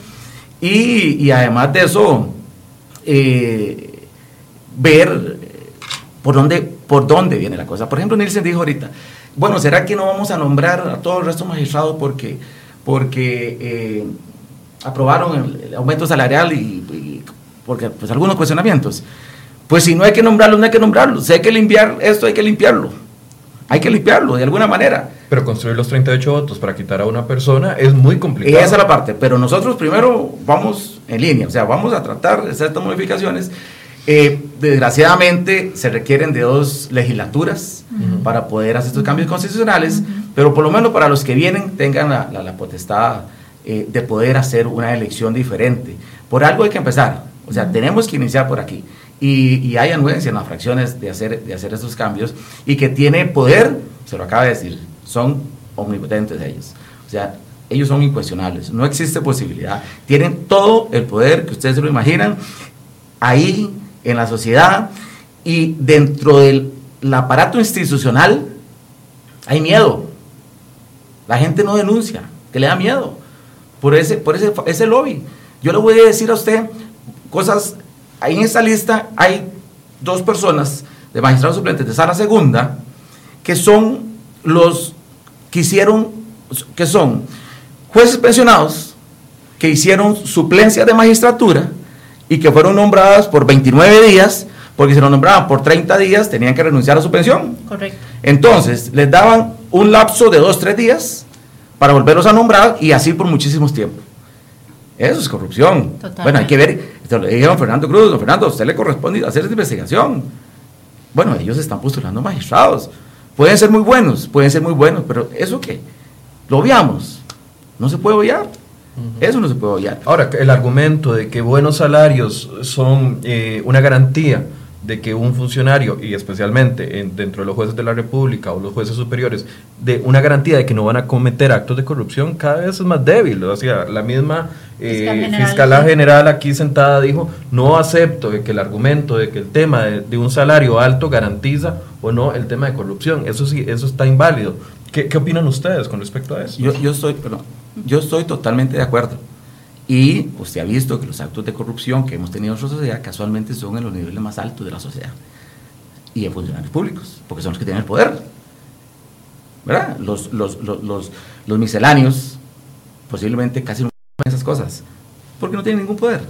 Y, además de eso, eh, ver por dónde, por dónde viene la cosa. Por ejemplo, Nielsen dijo ahorita, bueno, ¿será que no vamos a nombrar a todo el resto magistrados porque, porque eh, aprobaron el, aumento salarial y, porque pues algunos cuestionamientos? Pues si no hay que nombrarlo, no hay que nombrarlo. Si hay que limpiar esto, hay que limpiarlo hay que limpiarlo de alguna manera. Pero construir los 38 votos para quitar a una persona es muy complicado. Esa es la parte, pero nosotros primero vamos en línea, o sea, vamos a tratar de hacer estas modificaciones. Eh, desgraciadamente se requieren de dos legislaturas para poder hacer estos cambios constitucionales, pero por lo menos para los que vienen tengan la, potestad eh, de poder hacer una elección diferente. Por algo hay que empezar, o sea, tenemos que iniciar por aquí. Y, hay anuencia en las fracciones de hacer, de hacer estos cambios y que tiene poder, se lo acaba de decir, son omnipotentes ellos. O sea, ellos son incuestionables, no existe posibilidad. Tienen todo el poder que ustedes se lo imaginan. Ahí en la sociedad y dentro del aparato institucional hay miedo. La gente no denuncia, que le da miedo por ese, por ese, ese lobby. Yo le voy a decir a usted cosas Ahí en esta lista hay dos personas de magistrados suplentes de sala segunda que son los que hicieron, que son jueces pensionados que hicieron suplencia de magistratura y que fueron nombradas por 29 días porque si lo nombraban por 30 días tenían que renunciar a su pensión. Correcto. Entonces, les daban un lapso de dos, tres días para volverlos a nombrar y así por muchísimos tiempos. Eso es corrupción. Totalmente. Bueno, hay que ver, esto le dijeron Fernando Cruz, don Fernando, a usted le corresponde hacer esa investigación. Bueno, ellos están postulando magistrados. Pueden ser muy buenos, pueden ser muy buenos, pero ¿eso qué? Lo obviamos. No se puede obviar. Eso no se puede obviar. Ahora, el argumento de que buenos salarios son eh, una garantía de que un funcionario, y especialmente en- dentro de los jueces de la República o los jueces superiores, de una garantía de que no van a cometer actos de corrupción, cada vez es más débil. O sea, la misma eh, Fiscal general, fiscal sí. general aquí sentada dijo, no acepto de que el argumento de que el tema de, de un salario alto garantiza o no el tema de corrupción. Eso sí, eso está inválido. ¿Qué, qué opinan ustedes con respecto a eso? Yo, yo, estoy, perdón, yo estoy totalmente de acuerdo. Y usted ha visto que los actos de corrupción que hemos tenido en nuestra sociedad casualmente son en los niveles más altos de la sociedad y en funcionarios públicos, porque son los que tienen el poder. ¿Verdad? Los, los, los, los, los misceláneos posiblemente casi no hacen esas cosas, porque no tienen ningún poder.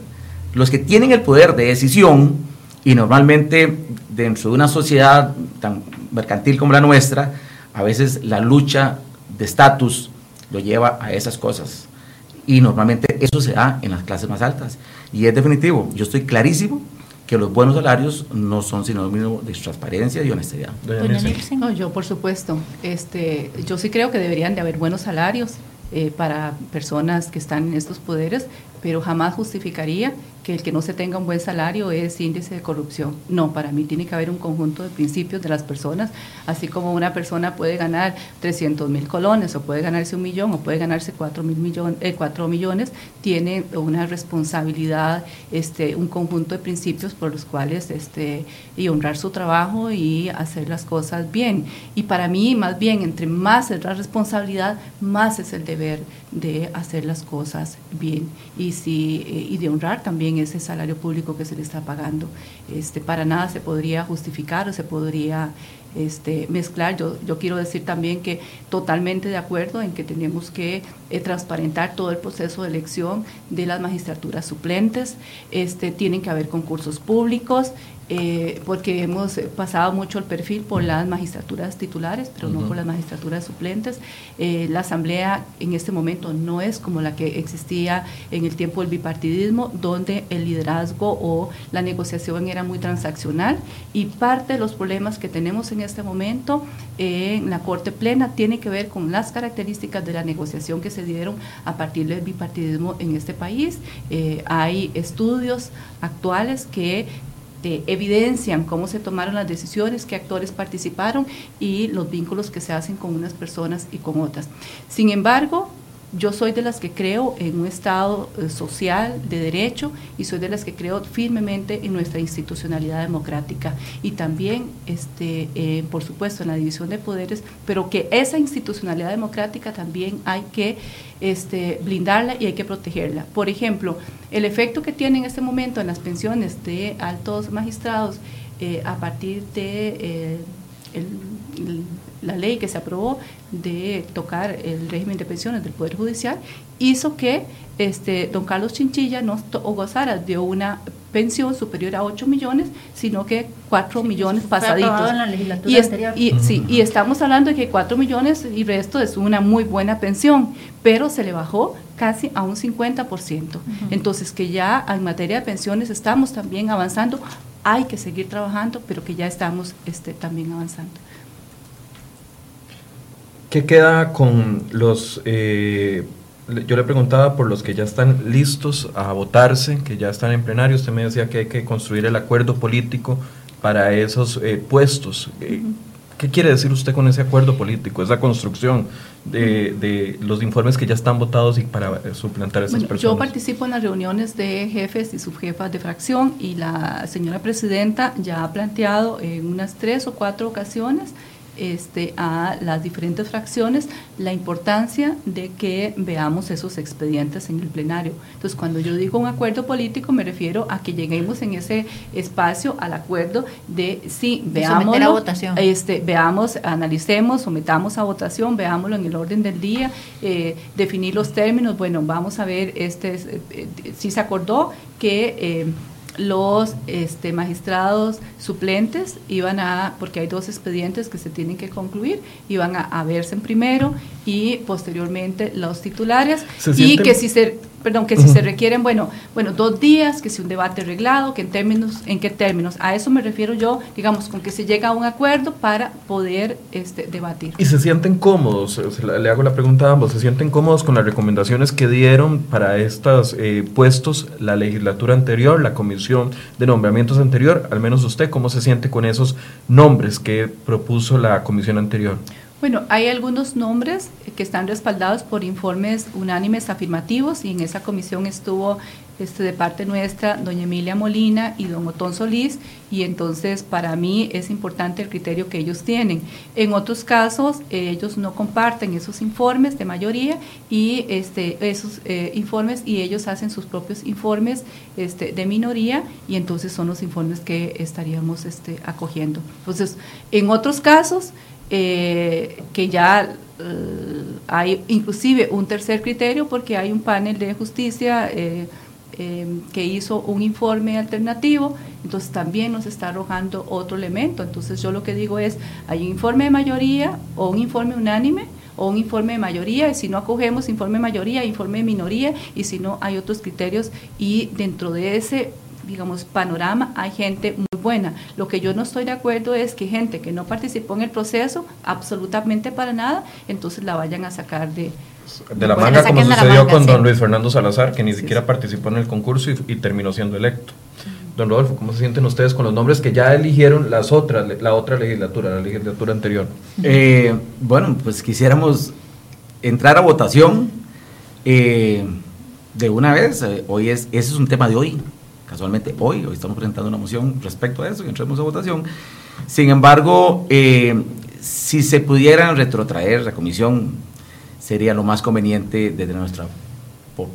Los que tienen el poder de decisión, y normalmente dentro de una sociedad tan mercantil como la nuestra, a veces la lucha de estatus lo lleva a esas cosas. Y normalmente eso se da en las clases más altas. Y es definitivo, yo estoy clarísimo que los buenos salarios no son sinónimo de transparencia y honestidad. Doña. Nilsen. No, yo por supuesto. Este, yo sí creo que deberían de haber buenos salarios eh, para personas que están en estos poderes, pero jamás justificaría que el que no se tenga un buen salario es índice de corrupción. No, para mí tiene que haber un conjunto de principios de las personas, así como una persona puede ganar 300 mil colones o puede ganarse un millón o puede ganarse 4, mil eh, 4 millones, tiene una responsabilidad, este, un conjunto de principios por los cuales este, y honrar su trabajo y hacer las cosas bien. Y para mí, más bien, entre más es la responsabilidad, más es el deber de hacer las cosas bien y, si, eh, y de honrar también ese salario público que se le está pagando. Este, para nada se podría justificar o se podría este, mezclar. Yo, yo quiero decir también que totalmente de acuerdo en que tenemos que eh, transparentar todo el proceso de elección de las magistraturas suplentes. Este, tienen que haber concursos públicos. Eh, porque hemos pasado mucho el perfil por las magistraturas titulares, pero no Ujú. por las magistraturas suplentes. Eh, la asamblea en este momento no es como la que existía en el tiempo del bipartidismo, donde el liderazgo o la negociación era muy transaccional y parte de los problemas que tenemos en este momento eh, en la Corte Plena tiene que ver con las características de la negociación que se dieron a partir del bipartidismo en este país. Eh, hay estudios actuales que te evidencian cómo se tomaron las decisiones, qué actores participaron y los vínculos que se hacen con unas personas y con otras. Sin embargo, yo soy de las que creo en un Estado eh, social de derecho y soy de las que creo firmemente en nuestra institucionalidad democrática y también, este, eh, por supuesto, en la división de poderes, pero que esa institucionalidad democrática también hay que este, blindarla y hay que protegerla. Por ejemplo, el efecto que tiene en este momento en las pensiones de altos magistrados eh, a partir de la ley que se aprobó de tocar el régimen de pensiones del Poder Judicial hizo que este, don Carlos Chinchilla no gozara de una pensión superior a 8 millones, sino que 4 millones pasaditos. en la legislatura y, es- sí, y estamos hablando de que 4 millones y resto es una muy buena pensión, pero se le bajó casi a un 50%. Entonces, que ya en materia de pensiones estamos también avanzando, hay que seguir trabajando, pero que ya estamos este, también avanzando. ¿Qué queda con los... eh, yo le preguntaba por los que ya están listos a votarse, que ya están en plenario. Usted me decía que hay que construir el acuerdo político para esos eh, puestos. Eh, ¿Qué quiere decir usted con ese acuerdo político, esa construcción de, de los informes que ya están votados y para suplantar a esas Bueno, personas? yo participo en las reuniones de jefes y subjefas de fracción y la señora presidenta ya ha planteado en unas tres o cuatro ocasiones este, a las diferentes fracciones la importancia de que veamos esos expedientes en el plenario. Entonces, cuando yo digo un acuerdo político, me refiero a que lleguemos en ese espacio al acuerdo de sí, veamos este, veamos, analicemos, sometamos a votación, veámoslo en el orden del día, eh, definir los términos, bueno, vamos a ver este, eh, eh, si se acordó que eh, los este, magistrados suplentes iban a, porque hay dos expedientes que se tienen que concluir, iban a, a verse en primero y posteriormente los titulares y que si se perdón, que si se requieren, bueno, bueno, dos días, que si un debate arreglado, que en términos, en qué términos. A eso me refiero yo, digamos, con que se llega a un acuerdo para poder este, debatir. ¿Y se sienten cómodos? Le hago la pregunta a ambos, ¿se sienten cómodos con las recomendaciones que dieron para estos eh, puestos la legislatura anterior, la comisión de nombramientos anterior? Al menos usted, ¿cómo se siente con esos nombres que propuso la comisión anterior? Bueno, hay algunos nombres que están respaldados por informes unánimes afirmativos y en esa comisión estuvo este, de parte nuestra doña Emilia Molina y don Otón Solís y entonces para mí es importante el criterio que ellos tienen. En otros casos ellos no comparten esos informes de mayoría y este, esos eh, informes y ellos hacen sus propios informes este, de minoría y entonces son los informes que estaríamos este, acogiendo. Entonces, en otros casos eh, que ya eh, hay inclusive un tercer criterio porque hay un panel de justicia eh, que hizo un informe alternativo, entonces también nos está arrojando otro elemento. Entonces yo lo que digo es, hay un informe de mayoría o un informe unánime o un informe de mayoría, y si no acogemos informe de mayoría, informe de minoría, y si no hay otros criterios, y dentro de ese digamos, panorama, hay gente muy buena. Lo que yo no estoy de acuerdo es que gente que no participó en el proceso, absolutamente para nada, entonces la vayan a sacar de... De la manga, como sucedió con don Luis Fernando Salazar, que ni siquiera participó en el concurso y, terminó siendo electo. Don Rodolfo, ¿cómo se sienten ustedes con los nombres que ya eligieron las otras, la otra legislatura, la legislatura anterior? Eh, bueno, pues quisiéramos entrar a votación eh, de una vez. Eh, hoy es, ese es un tema de hoy casualmente hoy, hoy estamos presentando una moción respecto a eso y entremos a votación. Sin embargo, eh, si se pudieran retrotraer la comisión, sería lo más conveniente desde nuestra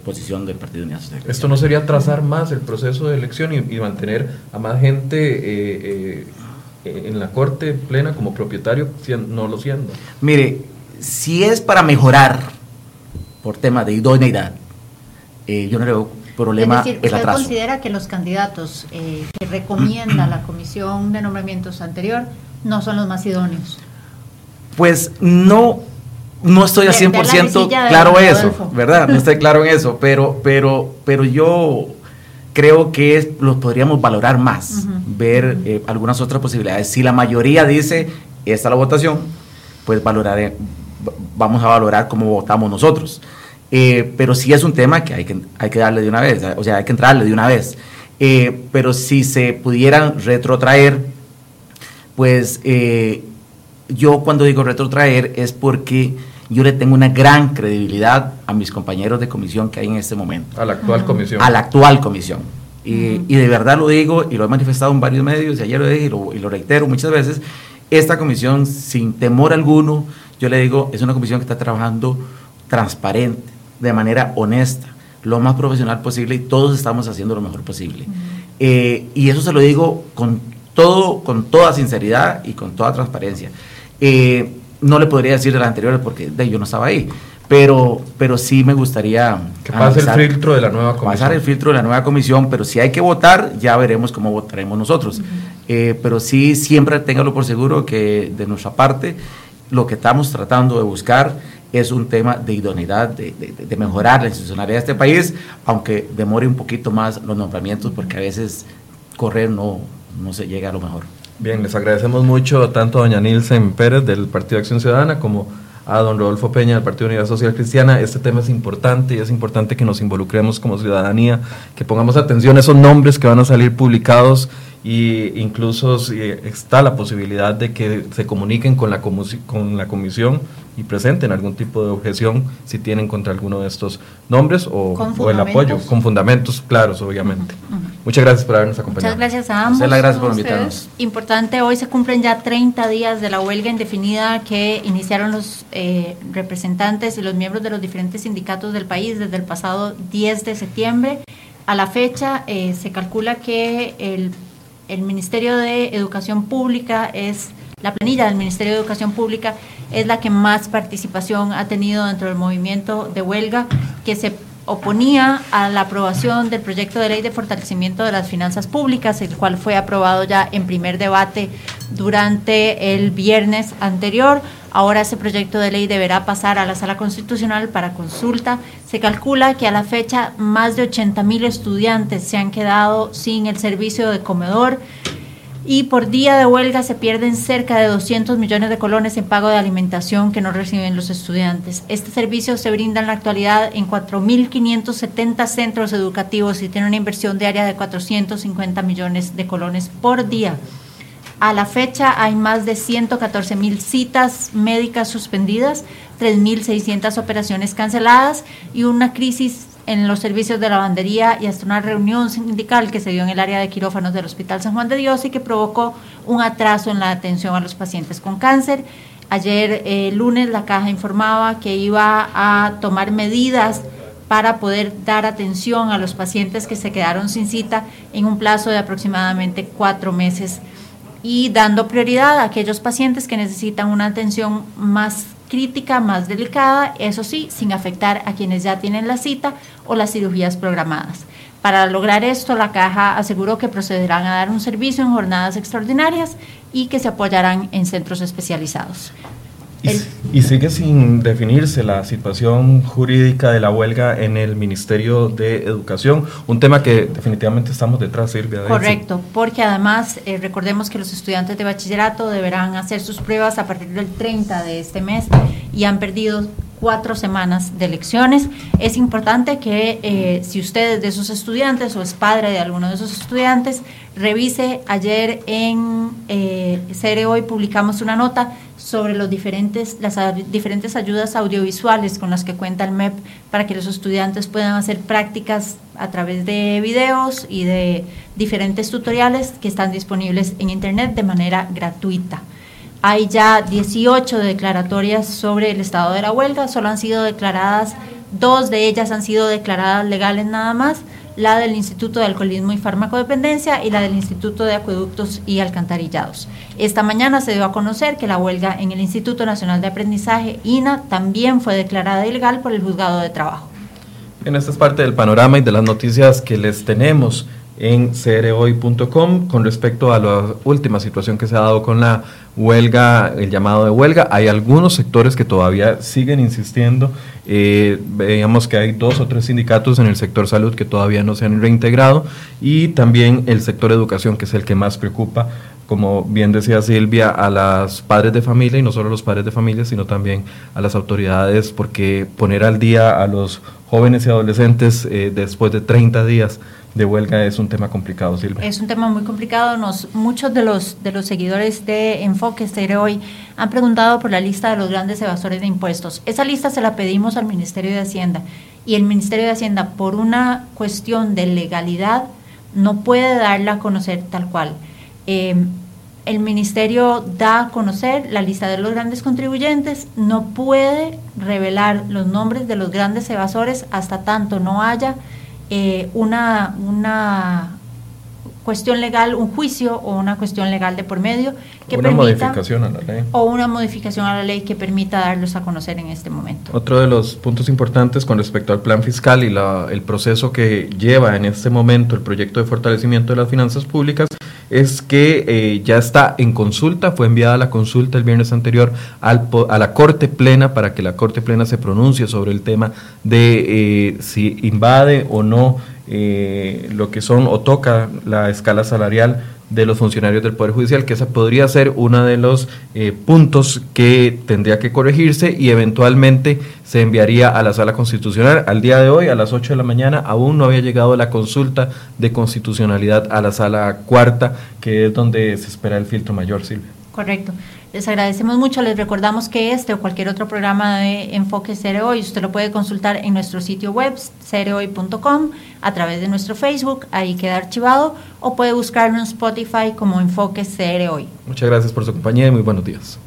posición del Partido Unidad Social. ¿Esto no sería trazar más el proceso de elección y, mantener a más gente eh, eh, en la Corte plena como propietario, no lo siendo? Mire, si es para mejorar por tema de idoneidad, yo no le veo problema es decir, ¿usted considera que los candidatos eh, que recomienda la comisión de nombramientos anterior no son los más idóneos? Pues no, no estoy a 100% claro eso, ¿verdad? No estoy claro en eso, pero, pero, pero yo creo que los podríamos valorar más, ver eh, algunas otras posibilidades. Si la mayoría dice, esta es la votación, pues valoraré, vamos a valorar cómo votamos nosotros. Eh, pero sí es un tema que hay, que hay que darle de una vez, o sea, hay que entrarle de una vez. Eh, pero si se pudieran retrotraer, pues eh, yo cuando digo retrotraer es porque yo le tengo una gran credibilidad a mis compañeros de comisión que hay en este momento. A la actual comisión. A la actual comisión. Y, y, de verdad lo digo y lo he manifestado en varios medios, y ayer lo dije y lo, y lo reitero muchas veces, esta comisión sin temor alguno, yo le digo, es una comisión que está trabajando transparente, de manera honesta, lo más profesional posible y todos estamos haciendo lo mejor posible. Eh, y eso se lo digo con, todo, con toda sinceridad y con toda transparencia. Eh, no le podría decir de las anteriores porque de, yo no estaba ahí, pero, pero sí me gustaría... Que pase el filtro de la nueva comisión. Pasar el filtro de la nueva comisión, pero si hay que votar, ya veremos cómo votaremos nosotros. Eh, pero sí, siempre téngalo por seguro que de nuestra parte, lo que estamos tratando de buscar es un tema de idoneidad, de, mejorar la institucionalidad de este país, aunque demore un poquito más los nombramientos, porque a veces correr no, no se llega a lo mejor. Bien, les agradecemos mucho tanto a doña Nilsen Pérez del Partido de Acción Ciudadana como a don Rodolfo Peña del Partido de Unidad Social Cristiana. Este tema es importante y es importante que nos involucremos como ciudadanía, que pongamos atención a esos nombres que van a salir publicados y incluso si está la posibilidad de que se comuniquen con la, con la comisión y presenten algún tipo de objeción si tienen contra alguno de estos nombres o, el apoyo, con fundamentos claros, obviamente. Muchas gracias por habernos acompañado. Muchas gracias a ambos. Muchas gracias por invitarnos. Importante, hoy se cumplen ya 30 días de la huelga indefinida que iniciaron los eh, representantes y los miembros de los diferentes sindicatos del país desde el pasado 10 de septiembre. A la fecha eh, se calcula que el, el Ministerio de Educación Pública es la planilla del Ministerio de Educación Pública es la que más participación ha tenido dentro del movimiento de huelga, que se oponía a la aprobación del proyecto de ley de fortalecimiento de las finanzas públicas, el cual fue aprobado ya en primer debate durante el viernes anterior. Ahora ese proyecto de ley deberá pasar a la sala constitucional para consulta. Se calcula que a la fecha más de 80 mil estudiantes se han quedado sin el servicio de comedor y por día de huelga se pierden cerca de 200 millones de colones en pago de alimentación que no reciben los estudiantes. Este servicio se brinda en la actualidad en 4.570 centros educativos y tiene una inversión diaria de 450 millones de colones por día. A la fecha hay más de 114 mil citas médicas suspendidas, 3.600 operaciones canceladas y una crisis en los servicios de lavandería y hasta una reunión sindical que se dio en el área de quirófanos del Hospital San Juan de Dios y que provocó un atraso en la atención a los pacientes con cáncer. Ayer eh, lunes la caja informaba que iba a tomar medidas para poder dar atención a los pacientes que se quedaron sin cita en un plazo de aproximadamente cuatro meses y dando prioridad a aquellos pacientes que necesitan una atención más crítica más delicada, eso sí, sin afectar a quienes ya tienen la cita o las cirugías programadas. Para lograr esto, la Caja aseguró que procederán a dar un servicio en jornadas extraordinarias y que se apoyarán en centros especializados. Y, sigue sin definirse la situación jurídica de la huelga en el Ministerio de Educación, un tema que definitivamente estamos detrás, Silvia. Correcto, porque además eh, recordemos que los estudiantes de bachillerato deberán hacer sus pruebas a partir del 30 de este mes y han perdido cuatro semanas de lecciones. Es importante que eh, si usted es de esos estudiantes o es padre de alguno de esos estudiantes, revise. Ayer en eh, Hoy publicamos una nota sobre los diferentes, las diferentes ayudas audiovisuales con las que cuenta el MEP para que los estudiantes puedan hacer prácticas a través de videos y de diferentes tutoriales que están disponibles en Internet de manera gratuita. Hay ya 18 declaratorias sobre el estado de la huelga, solo han sido declaradas, dos de ellas han sido declaradas legales nada más, la del Instituto de Alcoholismo y Farmacodependencia y la del Instituto de Acueductos y Alcantarillados. Esta mañana se dio a conocer que la huelga en el Instituto Nacional de Aprendizaje, INA, también fue declarada ilegal por el Juzgado de Trabajo. En esta es parte del panorama y de las noticias que les tenemos en crhoy.com con respecto a la última situación que se ha dado con la huelga, el llamado de huelga. Hay algunos sectores que todavía siguen insistiendo. Eh, veíamos que hay dos o tres sindicatos en el sector salud que todavía no se han reintegrado y también el sector educación, que es el que más preocupa, como bien decía Silvia, a las padres de familia y no solo a los padres de familia, sino también a las autoridades, porque poner al día a los jóvenes y adolescentes eh, después de 30 días de huelga es un tema complicado, Silvia. Es un tema muy complicado. Nos, muchos de los, de los seguidores de Enfoque Stereo hoy han preguntado por la lista de los grandes evasores de impuestos. Esa lista se la pedimos al Ministerio de Hacienda y el Ministerio de Hacienda, por una cuestión de legalidad, no puede darla a conocer tal cual. Eh, el ministerio da a conocer la lista de los grandes contribuyentes, no puede revelar los nombres de los grandes evasores hasta tanto no haya eh, una, una cuestión legal, un juicio o una cuestión legal de por medio que una modificación a la ley o una modificación a la ley que permita darlos a conocer en este momento. Otro de los puntos importantes con respecto al plan fiscal y la, el proceso que lleva en este momento el proyecto de fortalecimiento de las finanzas públicas es que eh, ya está en consulta, fue enviada la consulta el viernes anterior al, a la Corte Plena para que la Corte Plena se pronuncie sobre el tema de eh, si invade o no eh, lo que son o toca la escala salarial de los funcionarios del Poder Judicial, que esa podría ser uno de los eh, puntos que tendría que corregirse y eventualmente se enviaría a la sala constitucional. Al día de hoy, a las 8 de la mañana, aún no había llegado la consulta de constitucionalidad a la sala cuarta, que es donde se espera el filtro mayor, Silvia. Correcto. Les agradecemos mucho. Les recordamos que este o cualquier otro programa de Enfoque Hoy usted lo puede consultar en nuestro sitio web, cereoy.com, a través de nuestro Facebook, ahí queda archivado, o puede buscarlo en Spotify como Enfoque Hoy. Muchas gracias por su compañía y muy buenos días.